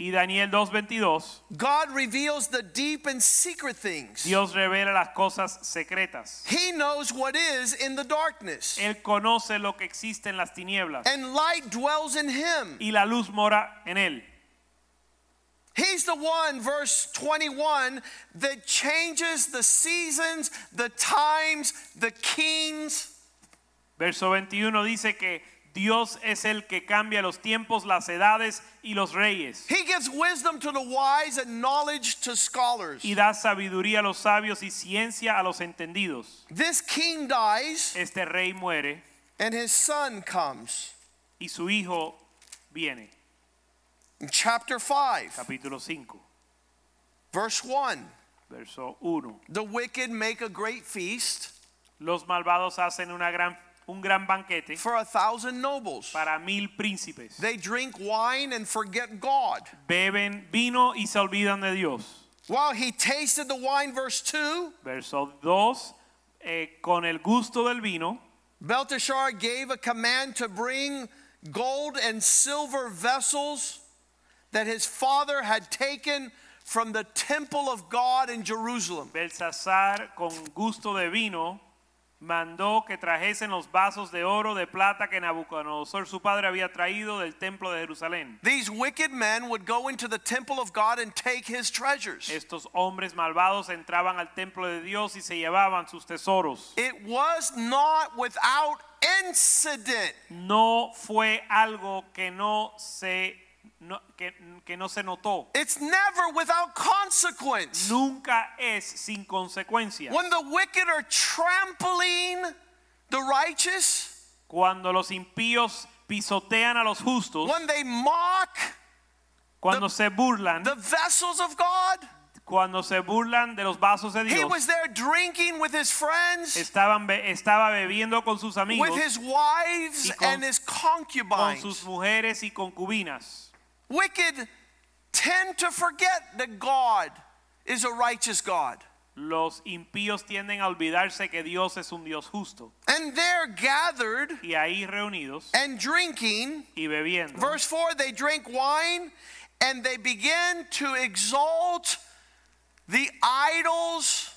Y Daniel 2:22, God reveals the deep and secret things. Dios revela las cosas secretas. He knows what is in the darkness. Él conoce lo que existe en las tinieblas And light dwells in him. y la luz mora en él. He's the one, verse 21, that changes the seasons, the times, the kings. Verso 21 dice que Dios es el que cambia los tiempos, las edades y los reyes. He gives wisdom to the wise and knowledge to scholars. Y da sabiduría a los sabios y ciencia a los entendidos. This king dies Este rey muere and his son comes. y su hijo viene. In chapter 5, Capítulo 5, verse 1, verso 1. the wicked make a great feast Los malvados hacen una gran, un gran banquete for a thousand nobles. para mil príncipes. They drink wine and forget God. Beben vino y se olvidan de Dios. While he tasted the wine, verse 2, Verso 2. eh, con el gusto del vino, Belteshazzar gave a command to bring gold and silver vessels that his father had taken from the temple of God in Jerusalem. Belsasar, con gusto de vino, mandó que trajesen los vasos de oro, de plata que Nabucodonosor su padre había traído del templo de Jerusalén. These wicked men would go into the temple of God and take his treasures. Estos hombres malvados entraban al templo de Dios y se llevaban sus tesoros. It was not without incident. No fue algo que no se, no- que, que no se notó. It's never without consequence. Nunca es sin consecuencias. When the wicked are trampling the righteous, Cuando los impíos pisotean a los justos, when they mock cuando se burlan, the vessels of God, cuando se burlan de los vasos de Dios. he was there drinking with his friends, estaban be- estaba bebiendo con sus amigos, with his wives con- and his concubines. con sus mujeres y concubinas. Wicked tend to forget that God is a righteous God. Los impíos tienden a olvidarse que Dios es un Dios justo. And they're gathered Y ahí reunidos and drinking. y bebiendo. Verse 4 they drink wine and they begin to exalt the idols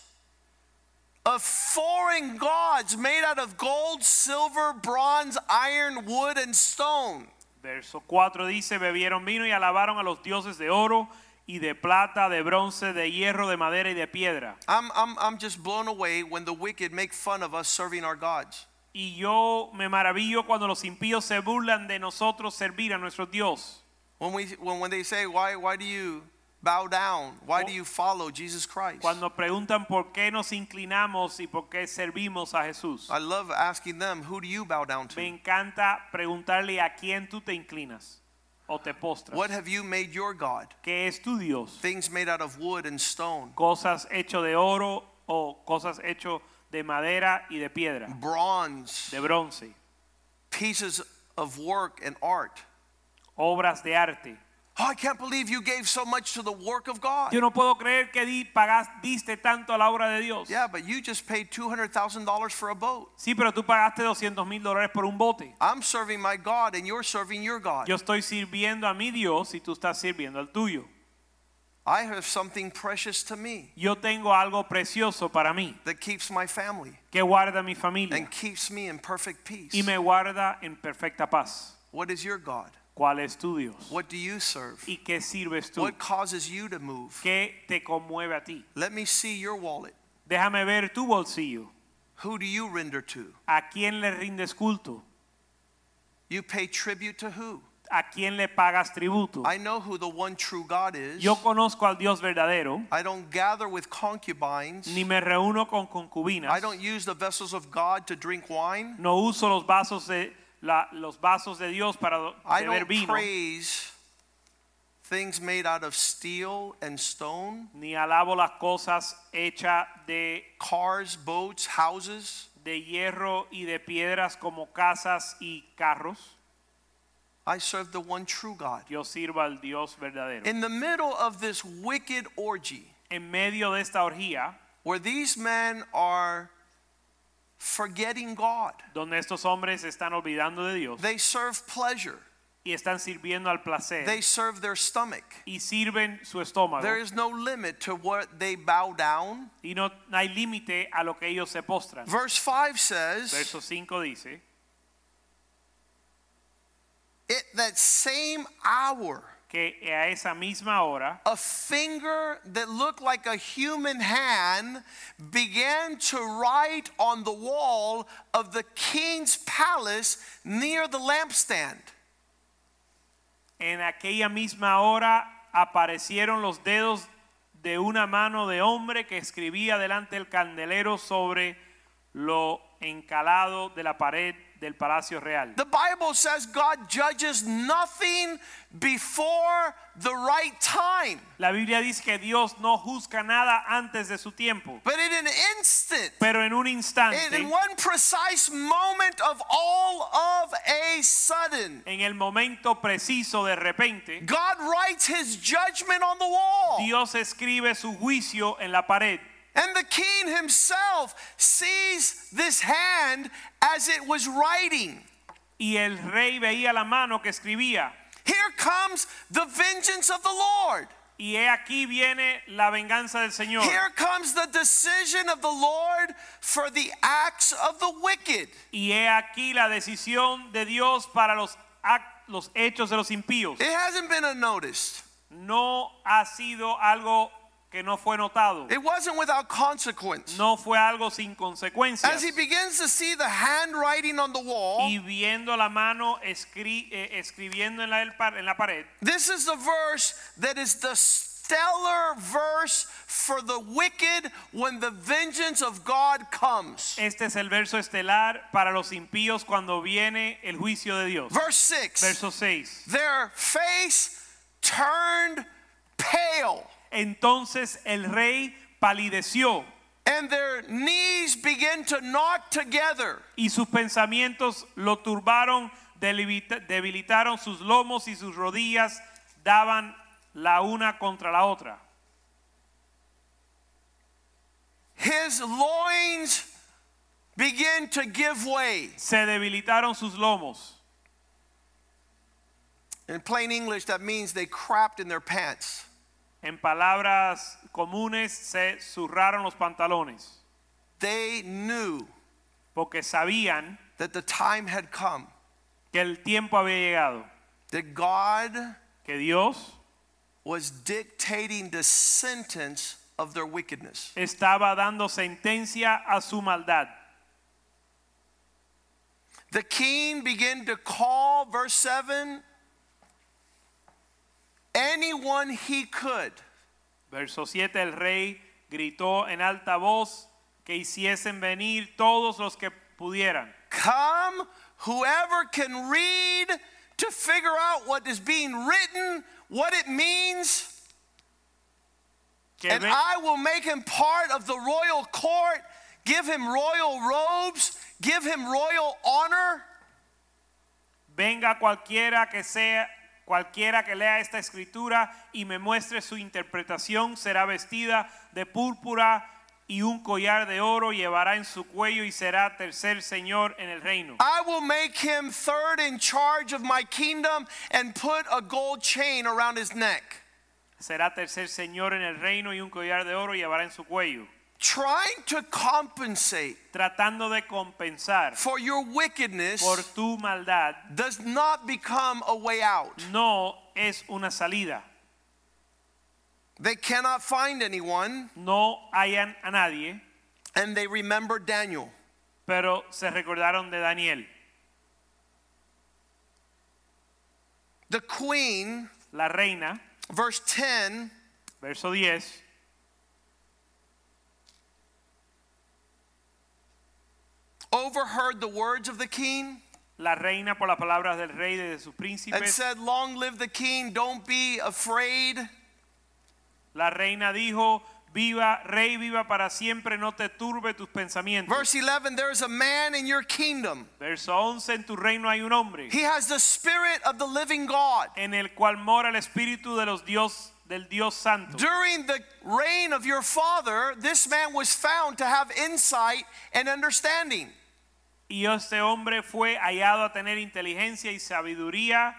of foreign gods made out of gold, silver, bronze, iron, wood, and stone. Verso 4 dice, bebieron vino y alabaron a los dioses de oro y de plata, de bronce, de hierro, de madera y de piedra. I'm, I'm, I'm just blown away when the wicked make fun of us serving our gods. Y yo me maravillo cuando los impíos se burlan de nosotros servir a nuestro Dios. When, we, when, when they say, why, why do you bow down? Why do you follow Jesus Christ? Cuando preguntan por qué nos inclinamos y por qué servimos a Jesús. I love asking them, who do you bow down to? Me encanta preguntarle a quién tú te inclinas o te postras. What have you made your God? ¿Qué es tu Dios? Things made out of wood and stone, Cosas hechas de oro o cosas hechas de madera y de piedra, bronze, de bronce, pieces of work and art. obras de arte. Oh, I can't believe you gave so much to the work of God. Yo no puedo creer que di, pagas, diste tanto a la obra de Dios. Yeah, but you just paid $200,000 for a boat. Sí, pero tú pagaste 200 mil dólares por un bote. I'm serving my God and you're serving your God. Yo estoy sirviendo a mi Dios y tú estás sirviendo al tuyo. I have something precious to me Yo tengo algo precioso para mí that keeps my family que guarda mi familia and keeps me in perfect peace. y me guarda en perfecta paz. What is your God? ¿Cuál es tu Dios? What do you serve? ¿Y qué sirves tú? What causes you to move? ¿Qué te conmueve a ti? Let me see your wallet. Déjame ver tu bolsillo. Who do you render to? ¿A quién le rindes culto? You pay tribute to who? a quién le pagas tributo. I know who the one true God is. Yo conozco al Dios verdadero, I don't gather with concubines. ni me reúno con concubinas. I don't use the vessels of God to drink wine. No uso los vasos de la- los vasos de Dios para I beber don't vino, praise things made out of steel and stone, ni alabo las cosas hechas de cars, boats, houses. de hierro y de piedras como casas y carros. I serve the one true God. Yo sirvo al Dios verdadero. In the middle of this wicked orgy, En medio de esta orgía, where these men are forgetting God, donde estos hombres están olvidando de Dios they serve pleasure, y están sirviendo al placer they serve their stomach. y sirven su estómago There is no limit to what they bow down. y no hay límite a lo que ellos se postran. Verse 5 says, Verso 5 dice, At that same hour, que a esa misma hora a finger that looked like a human hand began to write on the wall of the king's palace near the lampstand. En aquella misma hora aparecieron los dedos de una mano de hombre que escribía delante del candelero sobre lo encalado de la pared del palacio real. The Bible says God judges nothing before the right time. La Biblia dice que Dios no juzga nada antes de su tiempo, But in an instant, pero en un in, instante, in one precise moment of all of a sudden, en el momento preciso de repente, God writes his judgment on the wall. Dios escribe su juicio en la pared. And the king himself sees this hand as it was writing. Y el rey veía la mano que escribía. Here comes the vengeance of the Lord. Y he aquí viene la venganza del Señor. Here comes the decision of the Lord for the acts of the wicked. Y he aquí la decisión de Dios para los, los hechos de los impíos. It hasn't been unnoticed. No ha sido algo que no fue notado. It wasn't without consequence. No fue algo sin consecuencias. As he begins to see the handwriting on the wall, Y viendo la mano escri- eh, escribiendo en la, en la pared, this is the verse that is the stellar verse for the wicked when the vengeance of God comes. este es el verso estelar para los impíos cuando viene el juicio de Dios. Verse 6 Verso 6. Their face turned pale, Entonces el rey palideció and their knees began to knot together. y sus pensamientos lo turbaron, debilitaron sus lomos y sus rodillas daban la una contra la otra. His loins began to give way. Se debilitaron sus lomos. In plain English, that means they crapped in their pants. En palabras comunes se zurraron los pantalones They knew porque sabían that the time had come, que el tiempo había llegado, that God que Dios was dictating the sentence of their wickedness. estaba dando sentencia a su maldad. The king began to call, verse 7, anyone he could. Verso 7, el rey gritó en alta voz que hiciesen venir todos los que pudieran. Come, whoever can read to figure out what is being written, what it means, Que, and I will make him part of the royal court, give him royal robes, give him royal honor. venga cualquiera que sea cualquiera que lea esta escritura y me muestre su interpretación será vestida de púrpura y un collar de oro llevará en su cuello y será tercer señor en el reino. I will make him third in charge of my kingdom and put a gold chain around his neck. Será tercer señor en el reino y un collar de oro llevará en su cuello. Trying to compensate Tratando de compensar for your wickedness por tu maldad does not become a way out. no es una salida. They cannot find anyone, No hayan a nadie, and they remember Daniel. pero se recordaron de Daniel. The queen, la reina, verse 10, verso 10, overheard the words of the king la reina por las palabras del rey de sus and said, Long live the king, don't be afraid. la reina dijo, viva, rey, viva para siempre, no te turbe tus pensamientos. Verse 11, there is a man in your kingdom. Verso 11, en tu reino hay un hombre, He has the spirit of the living God. en el cual mora el espíritu de los Dios, del Dios santo. During the reign of your father, this man was found to have insight and understanding. Y este hombre fue hallado a tener inteligencia y sabiduría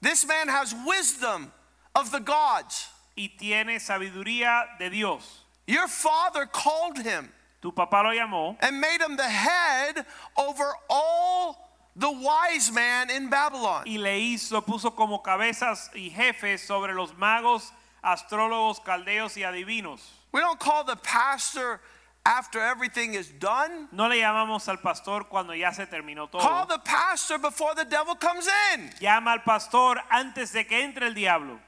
This man has wisdom of the gods. y tiene sabiduría de Dios. Your father called him Tu papá lo llamó and made him the head over all the wise man in Babylon. y le hizo, puso como cabezas y jefes sobre los magos, astrólogos, caldeos y adivinos. We don't call the pastor after everything is done. No le llamamos al pastor cuando ya se terminó Call the pastor before the devil comes in. Llama al pastor antes de que entre el diablo.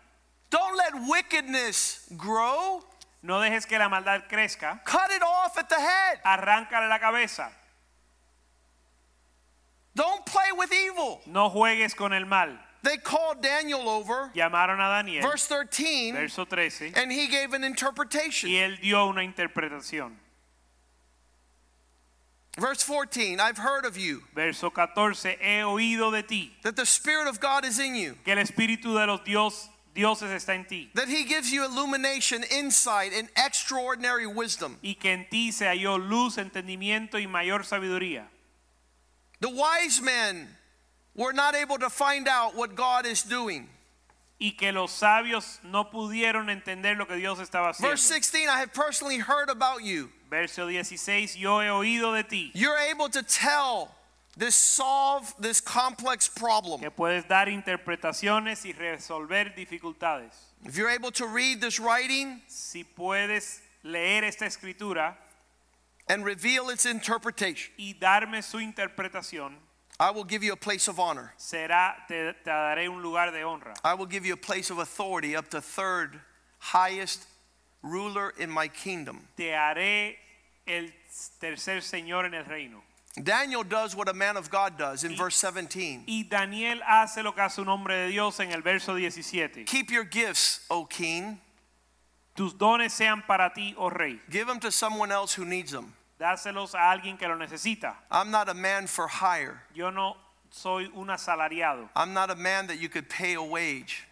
Don't let wickedness grow. No dejes que la maldad crezca. Cut it off at the head. Arráncale la cabeza. Don't play with evil. No juegues con el mal. They called Daniel over, Llamaron a Daniel, verse 13, verso 13, and he gave an interpretation. y él dio una interpretación. Verse 14, I've heard of you, Verso 14, he oído de ti that the Spirit of God is in you, que el espíritu de los dios, dioses está en ti that he gives you illumination, insight, and extraordinary wisdom. y que en ti se halló luz, entendimiento y mayor sabiduría. The wise men were not able to find out what God is doing. Y que los sabios no pudieron entender lo que Dios estaba haciendo. Verse 16, I have personally heard about you. Verso 16, yo he oído de ti You're able to tell this solve this complex problem. que puedes dar interpretaciones y resolver dificultades. If you're able to read this writing Si puedes leer esta escritura and reveal its interpretation, y darme su interpretación, I will give you a place of honor. será te, te daré un lugar de honra. I will give you a place of authority up to third highest ruler in my kingdom. Te haré el tercer señor en el reino. Daniel does what a man of God does in Y- verse 17. Y Daniel hace lo que hace un hombre de Dios en el verso 17. Keep your gifts, O king. Tus dones sean para ti, oh rey. Give them to someone else who needs them. Dáselos a alguien que lo necesita. I'm not a man for hire. Yo no soy un asalariado. I'm not a man that you could pay a wage.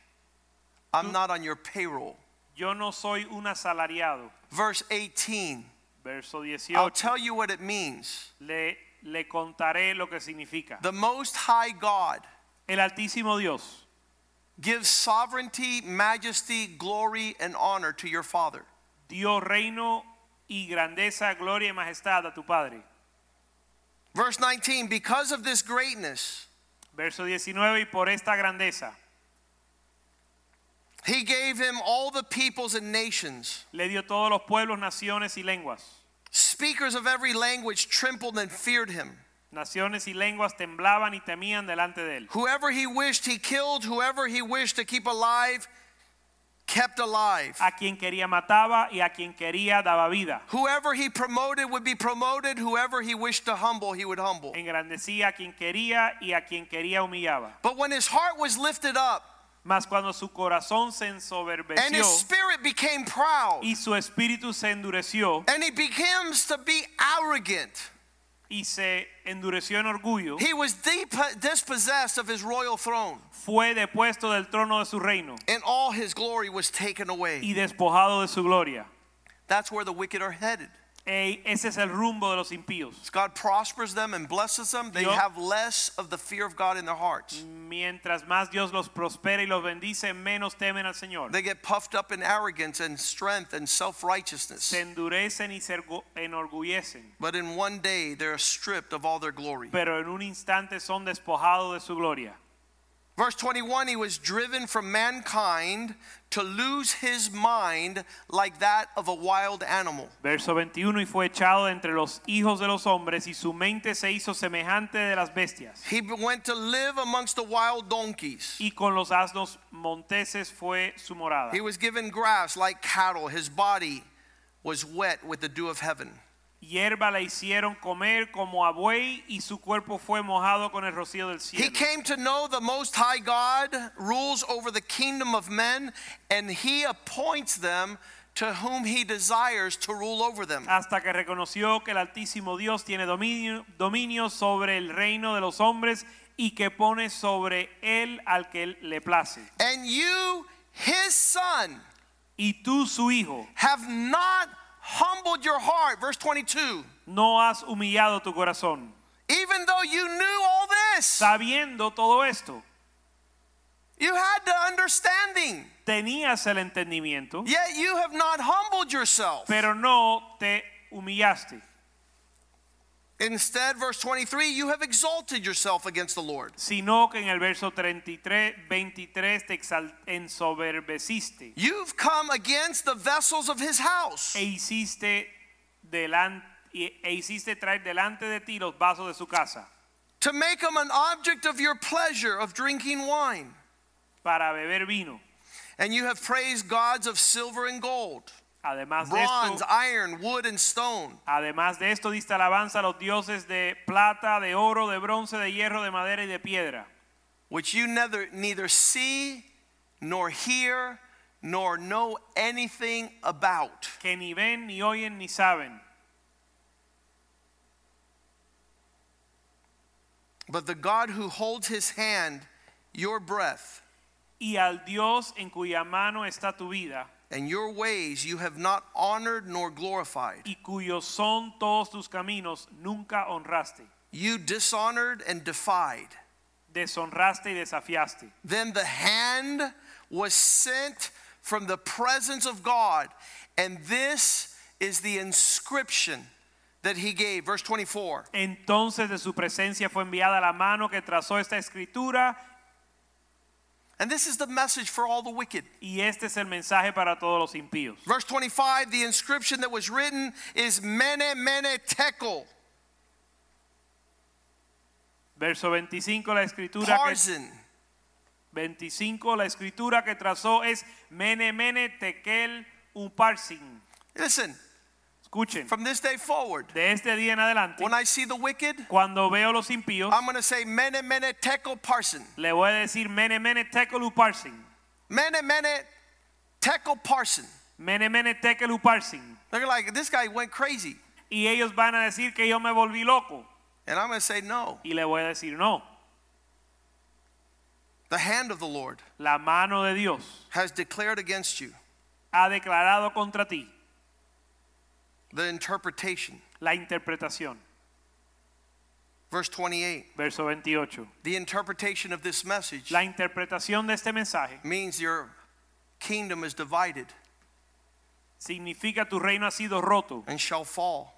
I'm not on your payroll. Yo no soy un asalariado. Verse 18. Verso I'll 18. tell you what it means. Le, le contaré lo que significa. The Most High God El Altísimo Dios gives sovereignty, majesty, glory, and honor to your Father. dio reino y grandeza, gloria y majestad a tu Padre. Verse 19. Because of this greatness, Verso 19. Y por esta grandeza He gave him all the peoples and nations. le dio todos los pueblos, naciones y lenguas. Speakers of every language trembled and feared him. Naciones y lenguas temblaban y temían delante de él. Whoever he wished, he killed. Whoever he wished to keep alive, kept alive. A quien quería mataba y a quien quería daba vida. Whoever he promoted would be promoted. Whoever he wished to humble, he would humble. Engrandecía a quien quería y a quien quería humillaba. But when his heart was lifted up Mas cuando su corazón se ensoberbeció and his spirit became proud y su espíritu se endureció and he begins to be arrogant, y se endureció en orgullo, he was deep, dispossessed of his royal throne fue depuesto del trono de su reino and all his glory was taken away. y despojado de su gloria. That's where the wicked are headed. Ey, ese es el rumbo de los impíos. God prospers them and blesses them, they Yo- have less of the fear of God in their hearts. Mientras más Dios los prospera y los bendice, menos temen al Señor. They get puffed up in arrogance and strength and self righteousness. Se endurecen y se enorgullecen, But in one day, they're stripped of all their glory. pero en un instante son despojados de su gloria. Verse 21 He was driven from mankind to lose his mind like that of a wild animal. Verso 21, y fue echado entre los hijos de los hombres y su mente se hizo semejante de las bestias. He went to live amongst the wild donkeys. Y con los asnos monteses fue su morada. He was given grass like cattle. His body was wet with the dew of heaven. Hierba le hicieron comer como a buey y su cuerpo fue mojado con el rocío del He cielo. came to know the Most High God rules over the kingdom of men, and he appoints them to whom he desires to rule over them. Hasta que reconoció que el Altísimo Dios tiene dominio, dominio sobre el reino de los hombres y que pone sobre él al que le place. And you, his son, Y tú, su hijo, have not humbled your heart. Verse 22. no has humillado tu corazón. Even though you knew all this, Sabiendo todo esto, you had the understanding, tenías el entendimiento, yet you have not humbled yourself. pero no te humillaste. Instead, verse 23, you have exalted yourself against the Lord. Sino que en el verso 33, 23 te ensoberbeciste You've come against the vessels of his house. e hiciste, delan- e hiciste traer delante de ti los vasos de su casa to make him an object of your pleasure of drinking wine. para beber vino. And you have praised gods of silver and gold, Además de bronze, esto, iron, wood, and stone. además de esto diste alabanza a los dioses de plata, de oro, de bronce, de hierro, de madera y de piedra, which you neither, neither see nor hear nor know anything about. que ni ven, ni oyen, ni saben. But the God who holds his hand, your breath, Y al Dios en cuya mano está tu vida and your ways you have not honored nor glorified. y cuyos son todos tus caminos, nunca honraste. You dishonored and defied. Deshonraste y desafiaste. Then the hand was sent from the presence of God, and this is the inscription that he gave. Verse 24. Entonces de su presencia fue enviada la mano que trazó esta escritura And this is the message for all the wicked. y este es el mensaje para todos los impíos. Verse 25, the inscription that was written is Mene Mene Tekel, Verso 25 la escritura que 25 la escritura que trazó es Mene Mene Tekel Uparsin. Listen, Escuchen, from this day forward, de este día en adelante, when I see the wicked, cuando veo los impíos, I'm going to say Mene Mene Tekel Parsin. le voy a decir Mene Mene Tekel Uparsin. Mene Mene Tekel Parsin. Mene Mene Tekel Uparsin. They're like, this guy went crazy. Y ellos van a decir que yo me volví loco. And I'm going to say, no. Y le voy a decir no. The hand of the Lord La mano de Dios has declared against you ha declarado contra ti the interpretation. la interpretación. Verse 28. Verso 28. The interpretation of this message La interpretación de este mensaje means your kingdom is divided significa tu reino ha sido roto and shall fall.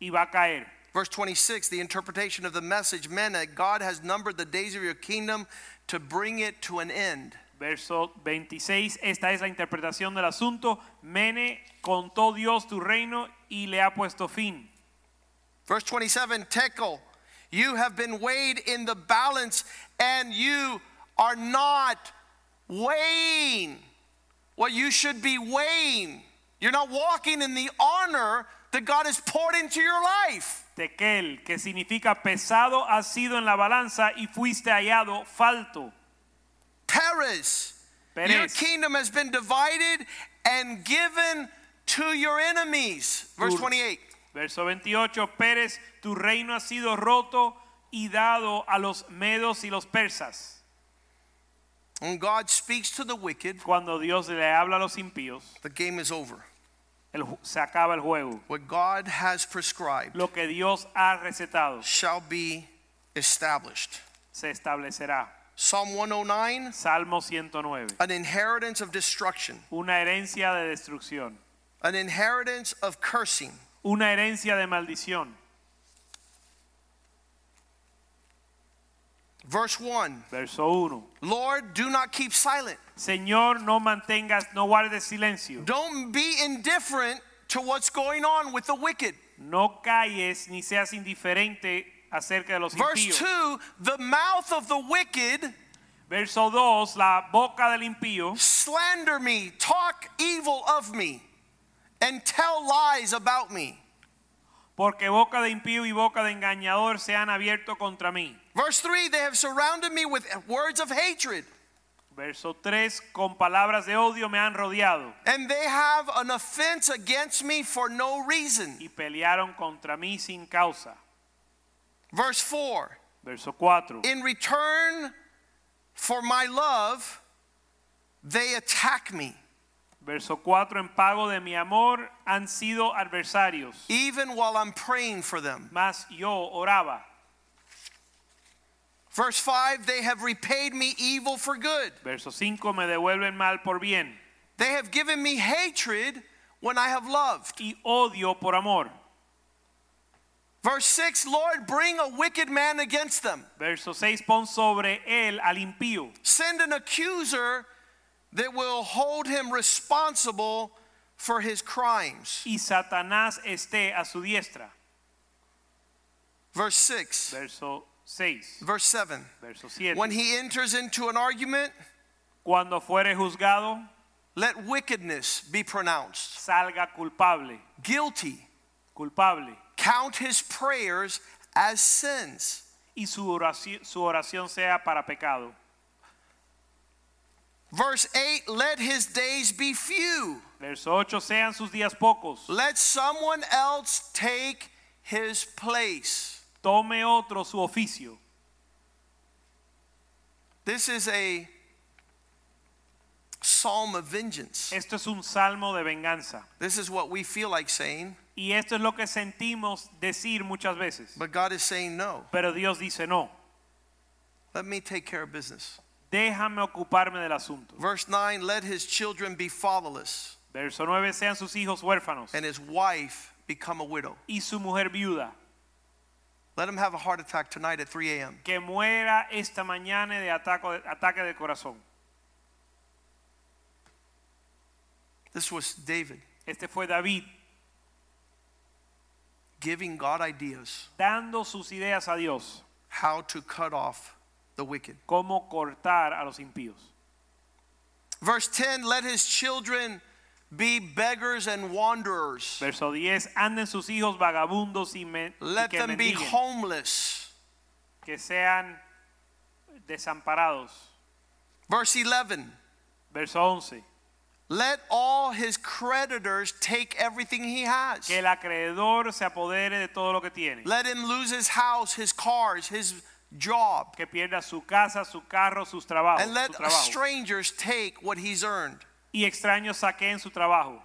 y va a caer. Verse 26, the interpretation of the message meant that God has numbered the days of your kingdom to bring it to an end. Verso 26, esta es la interpretación del asunto. Mene contó Dios tu reino y le ha puesto fin. Verse 27, Tekel, you have been weighed in the balance and you are not weighing what you should be weighing. You're not walking in the honor that God has poured into your life. Tekel, que significa pesado has sido en la balanza y fuiste hallado falto. Perez, your kingdom has been divided and given to your enemies. Verse 28. Verso 28, Pérez, tu reino ha sido roto y dado a los medos y los persas. When God speaks to the wicked, Cuando Dios le habla a los impíos, the game is over. el se acaba el juego. What God has prescribed Lo que Dios ha recetado shall be established. se establecerá. Psalm 109, Salmo 109. an inheritance of destruction, Una herencia de destrucción. an inheritance of cursing. Una herencia de maldición. Verse 1 Verso 1. Lord, do not keep silent. Señor, no mantengas, no guardes silencio. Don't be indifferent to what's going on with the wicked. No calles ni seas indiferente acerca de los Verse impíos. 2 The mouth of the wicked Verso 2. La boca del impío slander me, talk evil of me, and tell lies about me. Porque boca de impío y boca de engañador se han abierto contra mí. Verse 3 They have surrounded me with words of hatred, Verso 3, con palabras de odio me han rodeado and they have an offense against me for no reason. y pelearon contra mí sin causa. Verse 4 Verso 4, In return for my love, they attack me, verso 4, en pago de mi amor han sido adversarios, even while I'm praying for them. mas yo oraba. Verse 5 They have repaid me evil for good. Verso 5, me devuelven mal por bien They have given me hatred when I have loved. y odio por amor. Verse 6 Lord, bring a wicked man against them. Verso 6, pon sobre él al impío Send an accuser that will hold him responsible for his crimes. y Satanás esté a su diestra. Verse 6. Verso 6, Verse 7. verso 7. When he enters into an argument, Cuando fuere juzgado, let wickedness be pronounced. salga culpable, Guilty. culpable. Count his prayers as sins. y su oración, su oración sea para pecado. Verse 8 Let his days be few. Verso 8, sean sus días pocos. Let someone else take his place. Tome otro su oficio. This is a psalm of vengeance. Esto es un salmo de venganza. This is what we feel like saying, Y esto es lo que sentimos decir muchas veces. but God is saying no. Pero Dios dice no. Let me take care of business. Déjame ocuparme del asunto. Verse 9 Let his children be fatherless, Verso 9, sean sus hijos huérfanos and his wife become a widow. y su mujer viuda. Let him have a heart attack tonight at 3 a.m. Que muera esta mañana de ataque, ataque de corazón. This was David Este fue David giving God ideas dando sus ideas a Dios. how to cut off the wicked. Cómo cortar a los impíos. Verse 10 Let his children be beggars and wanderers. Verso 10, anden sus hijos vagabundos y, me, y Let que them be homeless. que sean desamparados. Verse 11 Verso 11, Let all his creditors take everything he has. que el acreedor se apodere de todo lo que tiene, Let him lose his house, his cars, his job. que pierda su casa, su carro, sus trabajos, And let strangers take what he's earned. y extraños saquen su trabajo.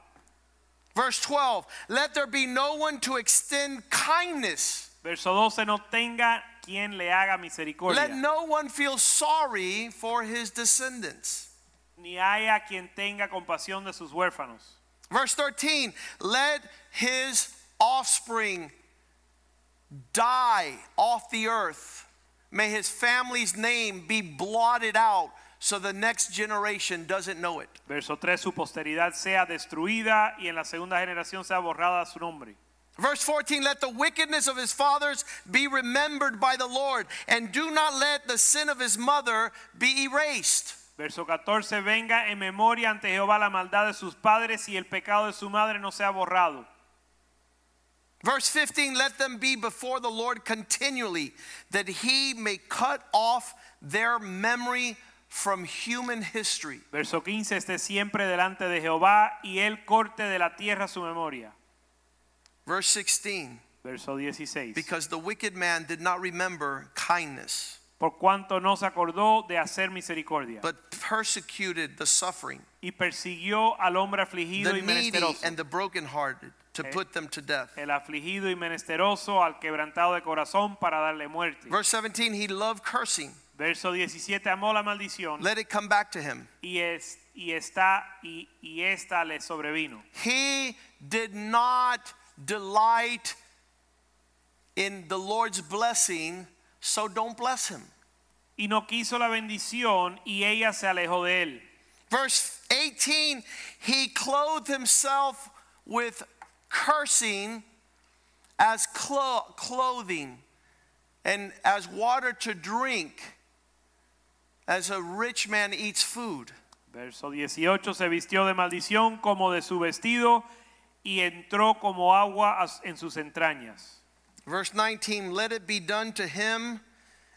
Verse 12 Let there be no one to extend kindness. Verso 12, no tenga quien le haga misericordia, Let no one feel sorry for his descendants. Ni haya quien tenga compasión de sus huérfanos. Verse 13 Let his offspring die off the earth. May his family's name be blotted out so the next generation doesn't know it. Verso 3, su posteridad sea destruida y en la segunda generación sea borrada su nombre. Verse 14, let the wickedness of his fathers be remembered by the Lord, and do not let the sin of his mother be erased. Verso 14, venga en memoria ante Jehová la maldad de sus padres y el pecado de su madre no sea borrado. Verse 15, let them be before the Lord continually, that he may cut off their memory from human history. Verso 15, esté siempre delante de Jehová y él corte de la tierra su memoria. Verse 16, Verso 16, because the wicked man did not remember kindness, por cuanto no se acordó de hacer misericordia but persecuted the suffering, y persiguió al hombre afligido the y needy, menesteroso. and the brokenhearted to put them to death. El afligido y menesteroso al quebrantado de corazón para darle muerte. Verse 17, he loved cursing. Verso 17, amó la maldición Let it come back to him. y, es, y, está, y, y esta le sobrevino. He did not delight in the Lord's blessing, so don't bless him. y no quiso la bendición y ella se alejó de él. Verse 18, he clothed himself with cursing as clo- clothing and as water to drink as a rich man eats food. Verso 18 se vistió de maldición como de su vestido y entró como agua en sus entrañas. Verse 19, let it be done to him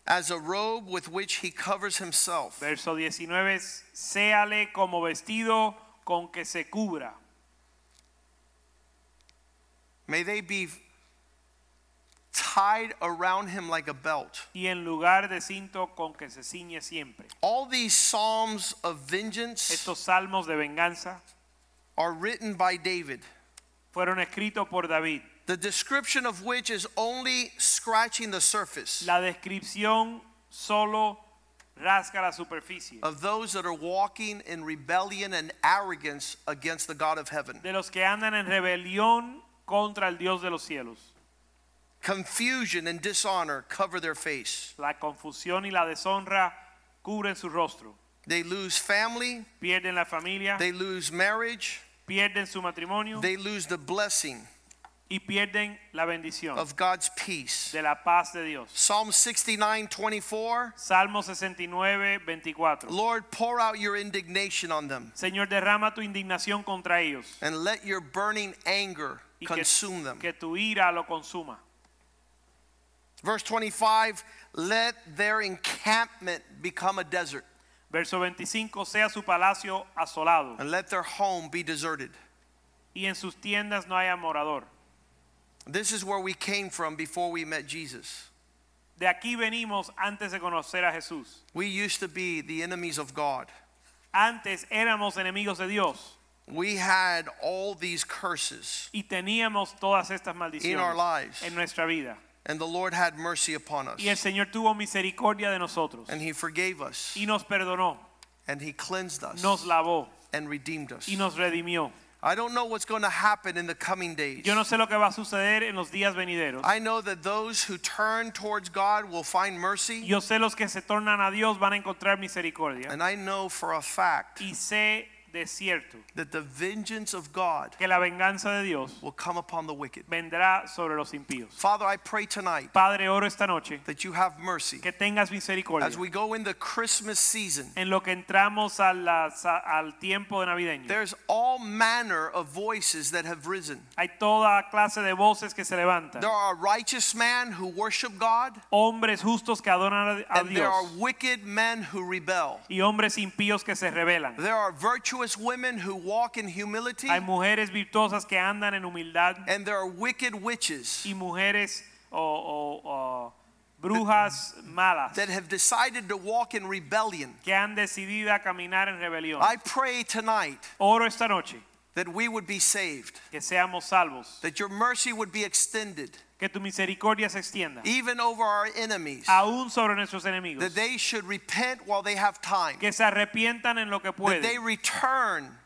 as a robe with which he covers himself. Verso 19 séale como vestido con que se cubra. May they be tied around him like a belt. y en lugar de cinto con que se ciñe siempre. All these psalms of vengeance Estos salmos de venganza are written by David, fueron escritos por David. The description of which is only scratching the surface La descripción solo rasca la superficie of those that are walking in rebellion and arrogance against the God of heaven. de los que andan en rebelión contra el Dios de los cielos. Confusion and dishonor cover their face. La confusión y la deshonra cubren su rostro. They lose family, Pierden la familia, they lose marriage, pierden su matrimonio they lose the blessing y pierden la bendición of God's peace. de la paz de Dios. Psalm 69 24 Salmo 69, 24. Lord, pour out your indignation on them Señor, derrama tu indignación contra ellos and let your burning anger y que, consume them. que tu ira lo consuma. Verse 25 let their encampment become a desert Verso 25, sea su palacio asolado and let their home be deserted. y en sus tiendas no haya morador. This is where we came from before we met Jesus. De aquí venimos antes de conocer a Jesús. We used to be the enemies of God. Antes éramos enemigos de Dios We had all these curses, y teníamos todas estas In our lives. en nuestra vida. and the Lord had mercy upon us. Y el Señor tuvo misericordia de nosotros And He forgave us, y nos perdonó, and He cleansed us, nos lavó and redeemed us. y nos redimió. I don't know what's going to happen in the coming days. Yo no sé lo que va a suceder en los días venideros. I know that those who turn towards God will find mercy, Yo sé los que se tornan a Dios van a encontrar misericordia. and I know for a fact Y sé de cierto that the vengeance of God que la venganza de Dios will come upon the wicked. vendrá sobre los impíos. Father, I pray tonight Padre, oro esta noche that you have mercy que tengas misericordia. as we go in the Christmas season. En lo que entramos a la- al tiempo navideño. There's all manner of voices that have risen. Hay toda clase de voces que se levantan. There are righteous men who worship God, Hombres justos que adoran a a and there are wicked men who rebel. Y hombres impíos que se rebelan. There are virtuous women who walk in humility, Hay mujeres virtuosas que andan en humildad and there are wicked witches y mujeres o, o- o brujas malas that have decided to walk in rebellion. que han decidido a caminar en rebelión. I pray tonight Oro esta noche that we would be saved, que seamos salvos, that your mercy would be extended que tu misericordia se extienda even over our enemies, aún sobre nuestros enemigos, that they should repent while they have time, que se arrepientan en lo que that they return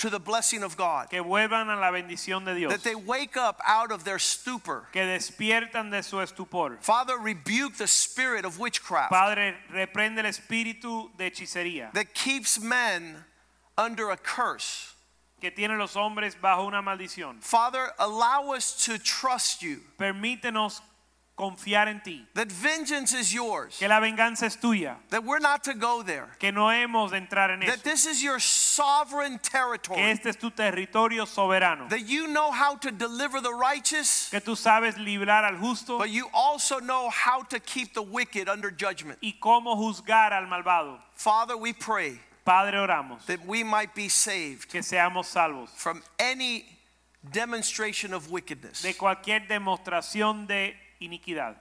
to the blessing of God, que vuelvan a la bendición de Dios, that they wake up out of their stupor. que despiertan de su estupor. Father, rebuke the spirit of witchcraft Padre, reprende el espíritu de hechicería that keeps men under a curse. Que tiene los hombres bajo una maldición. Father, allow us to trust you, Permítenos confiar en ti, that vengeance is yours, que la venganza es tuya, that we're not to go there, que no hemos de entrar en eso, that this is your sovereign territory. que este es tu territorio soberano, that you know how to deliver the righteous, que tú sabes librar al justo but you also know how to keep the wicked under judgment. y cómo juzgar al malvado. Father, we pray Padre, oramos that we might be saved que seamos salvos from any demonstration of wickedness. de cualquier demostración de iniquidad.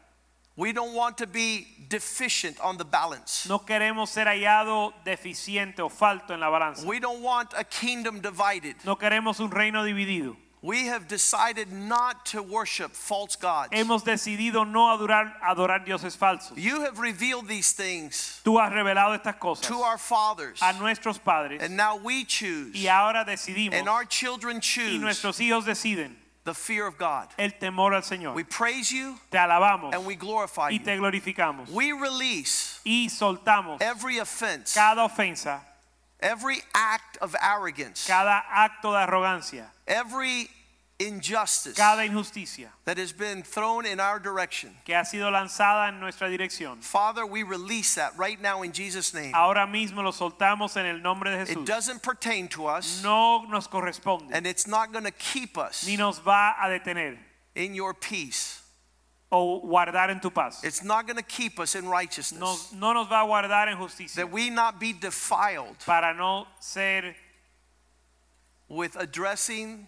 We don't want to be deficient on the balance. No queremos ser hallado deficiente o falto en la balanza. We don't want a kingdom divided. No queremos un reino dividido. We have decided not to worship false gods. Hemos decidido no adorar, adorar dioses falsos. You have revealed these things Tú has revelado estas cosas to our fathers, a nuestros padres and now we choose, y ahora decidimos and our children choose. y nuestros hijos deciden the fear of God. el temor al Señor. We praise you Te alabamos and we glorify y you. te glorificamos. We release y soltamos every offense, cada ofensa, every act of arrogance, cada acto de arrogancia, every injustice cada injusticia that has been thrown in our direction. que ha sido lanzada en nuestra dirección. Father, we release that right now in Jesus' name. Ahora mismo lo soltamos en el nombre de Jesús. It doesn't pertain to us, No nos corresponde and it's not going to keep us ni nos va a detener in your peace. O guardar en tu paz. It's not going to keep us in righteousness. Nos- no nos va a guardar en justicia That we not be defiled para no ser with addressing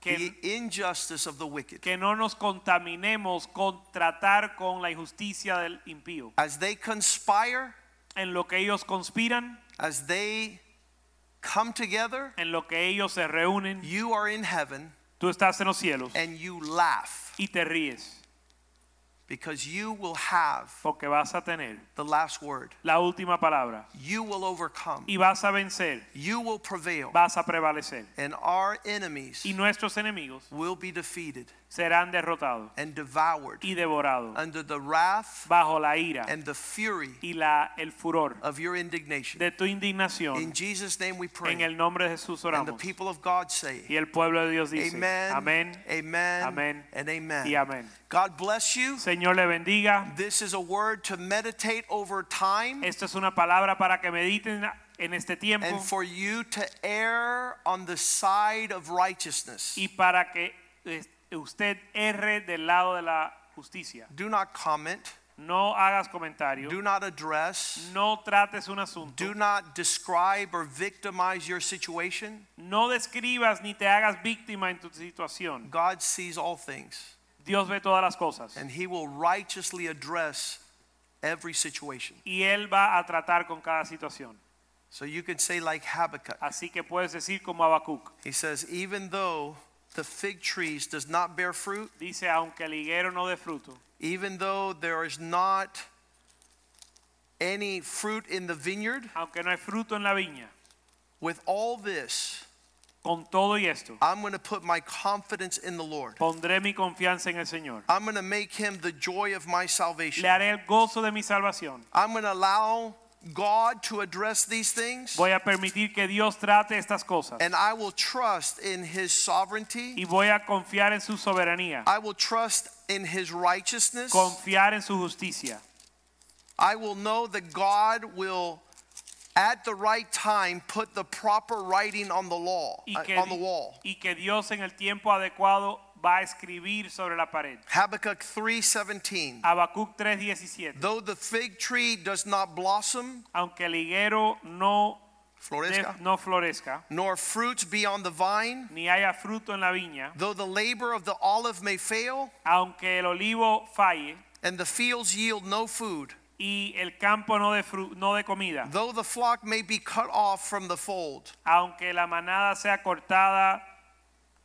que, the injustice of the wicked. que no nos contaminemos con tratar con la injusticia del impío. As they conspire, En lo que ellos conspiran, as they come together, en lo que ellos se reúnen, you are in heaven tú estás en los cielos and you laugh y te ríes because you will have porque vas a tener the last word. la última palabra You will overcome. y vas a vencer, You will prevail. vas a prevalecer And our enemies y nuestros enemigos will be defeated serán derrotados and devoured y devorados under the wrath bajo la ira and the fury y la, el furor of your indignation. de tu indignación. In Jesus' name we En pray. el nombre de Jesús And the people of God say, Y el pueblo de Dios dice, Amen, amen, Amén. and amen. y amén. God bless you. Señor le bendiga. This is a word to meditate over time Esto es una palabra para que mediten en este tiempo and for you to err on the side of righteousness. y para que usted erre del lado de la justicia. Do not comment, No hagas comentario, do not address, no trates un asunto, do not describe or victimize your situation. no describas ni te hagas víctima en tu situación. God sees all things Dios ve todas las cosas and He will righteously address every situation. y Él va a tratar con cada situación. So you can say, like Habakkuk, Así que puedes decir como Habacuc, he says, even though the fig trees does not bear fruit, dice, aunque el higuero no dé fruto, even though there is not any fruit in the vineyard, aunque no hay fruto en la viña, with all this, con todo y esto, I'm going to put my confidence in the Lord. pondré mi confianza en el Señor. I'm going to make him the joy of my salvation. Le haré el gozo de mi salvación. I'm going to allow God to address these things, Voy a permitir que Dios trate estas cosas and I will trust in his sovereignty. y voy a confiar en su soberanía, I will trust in his righteousness. confiar en su justicia. I will know that God will at the right time put the proper writing on the law uh, que, on the wall. y que Dios en el tiempo adecuado va a escribir sobre la pared. Habakkuk 3:17 Habacuc 3:17. Though the fig tree does not blossom Aunque el higuero no, florezca no florezca, nor fruits be on the vine ni haya fruto en la viña, though the labor of the olive may fail aunque el olivo falle and the fields yield no food y el campo no de, fru- no de comida, though the flock may be cut off from the fold aunque la manada sea cortada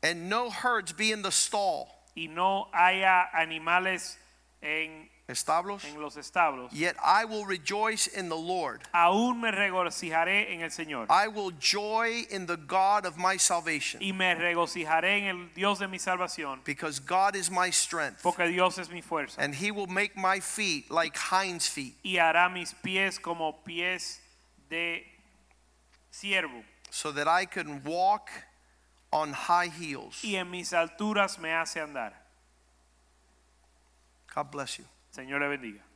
and no herds be in the stall. Y no haya animales en, establos? en los establos, yet I will rejoice in the Lord. Aún me regocijaré en el Señor. I will joy in the God of my salvation. Y me regocijaré en el Dios de mi salvación, because God is my strength. Porque Dios es mi fuerza. And he will make my feet like hinds feet. Y hará mis pies como pies de siervo. So that I can walk on high heels y en mis alturas me hace andar. God bless you Señor le bendiga.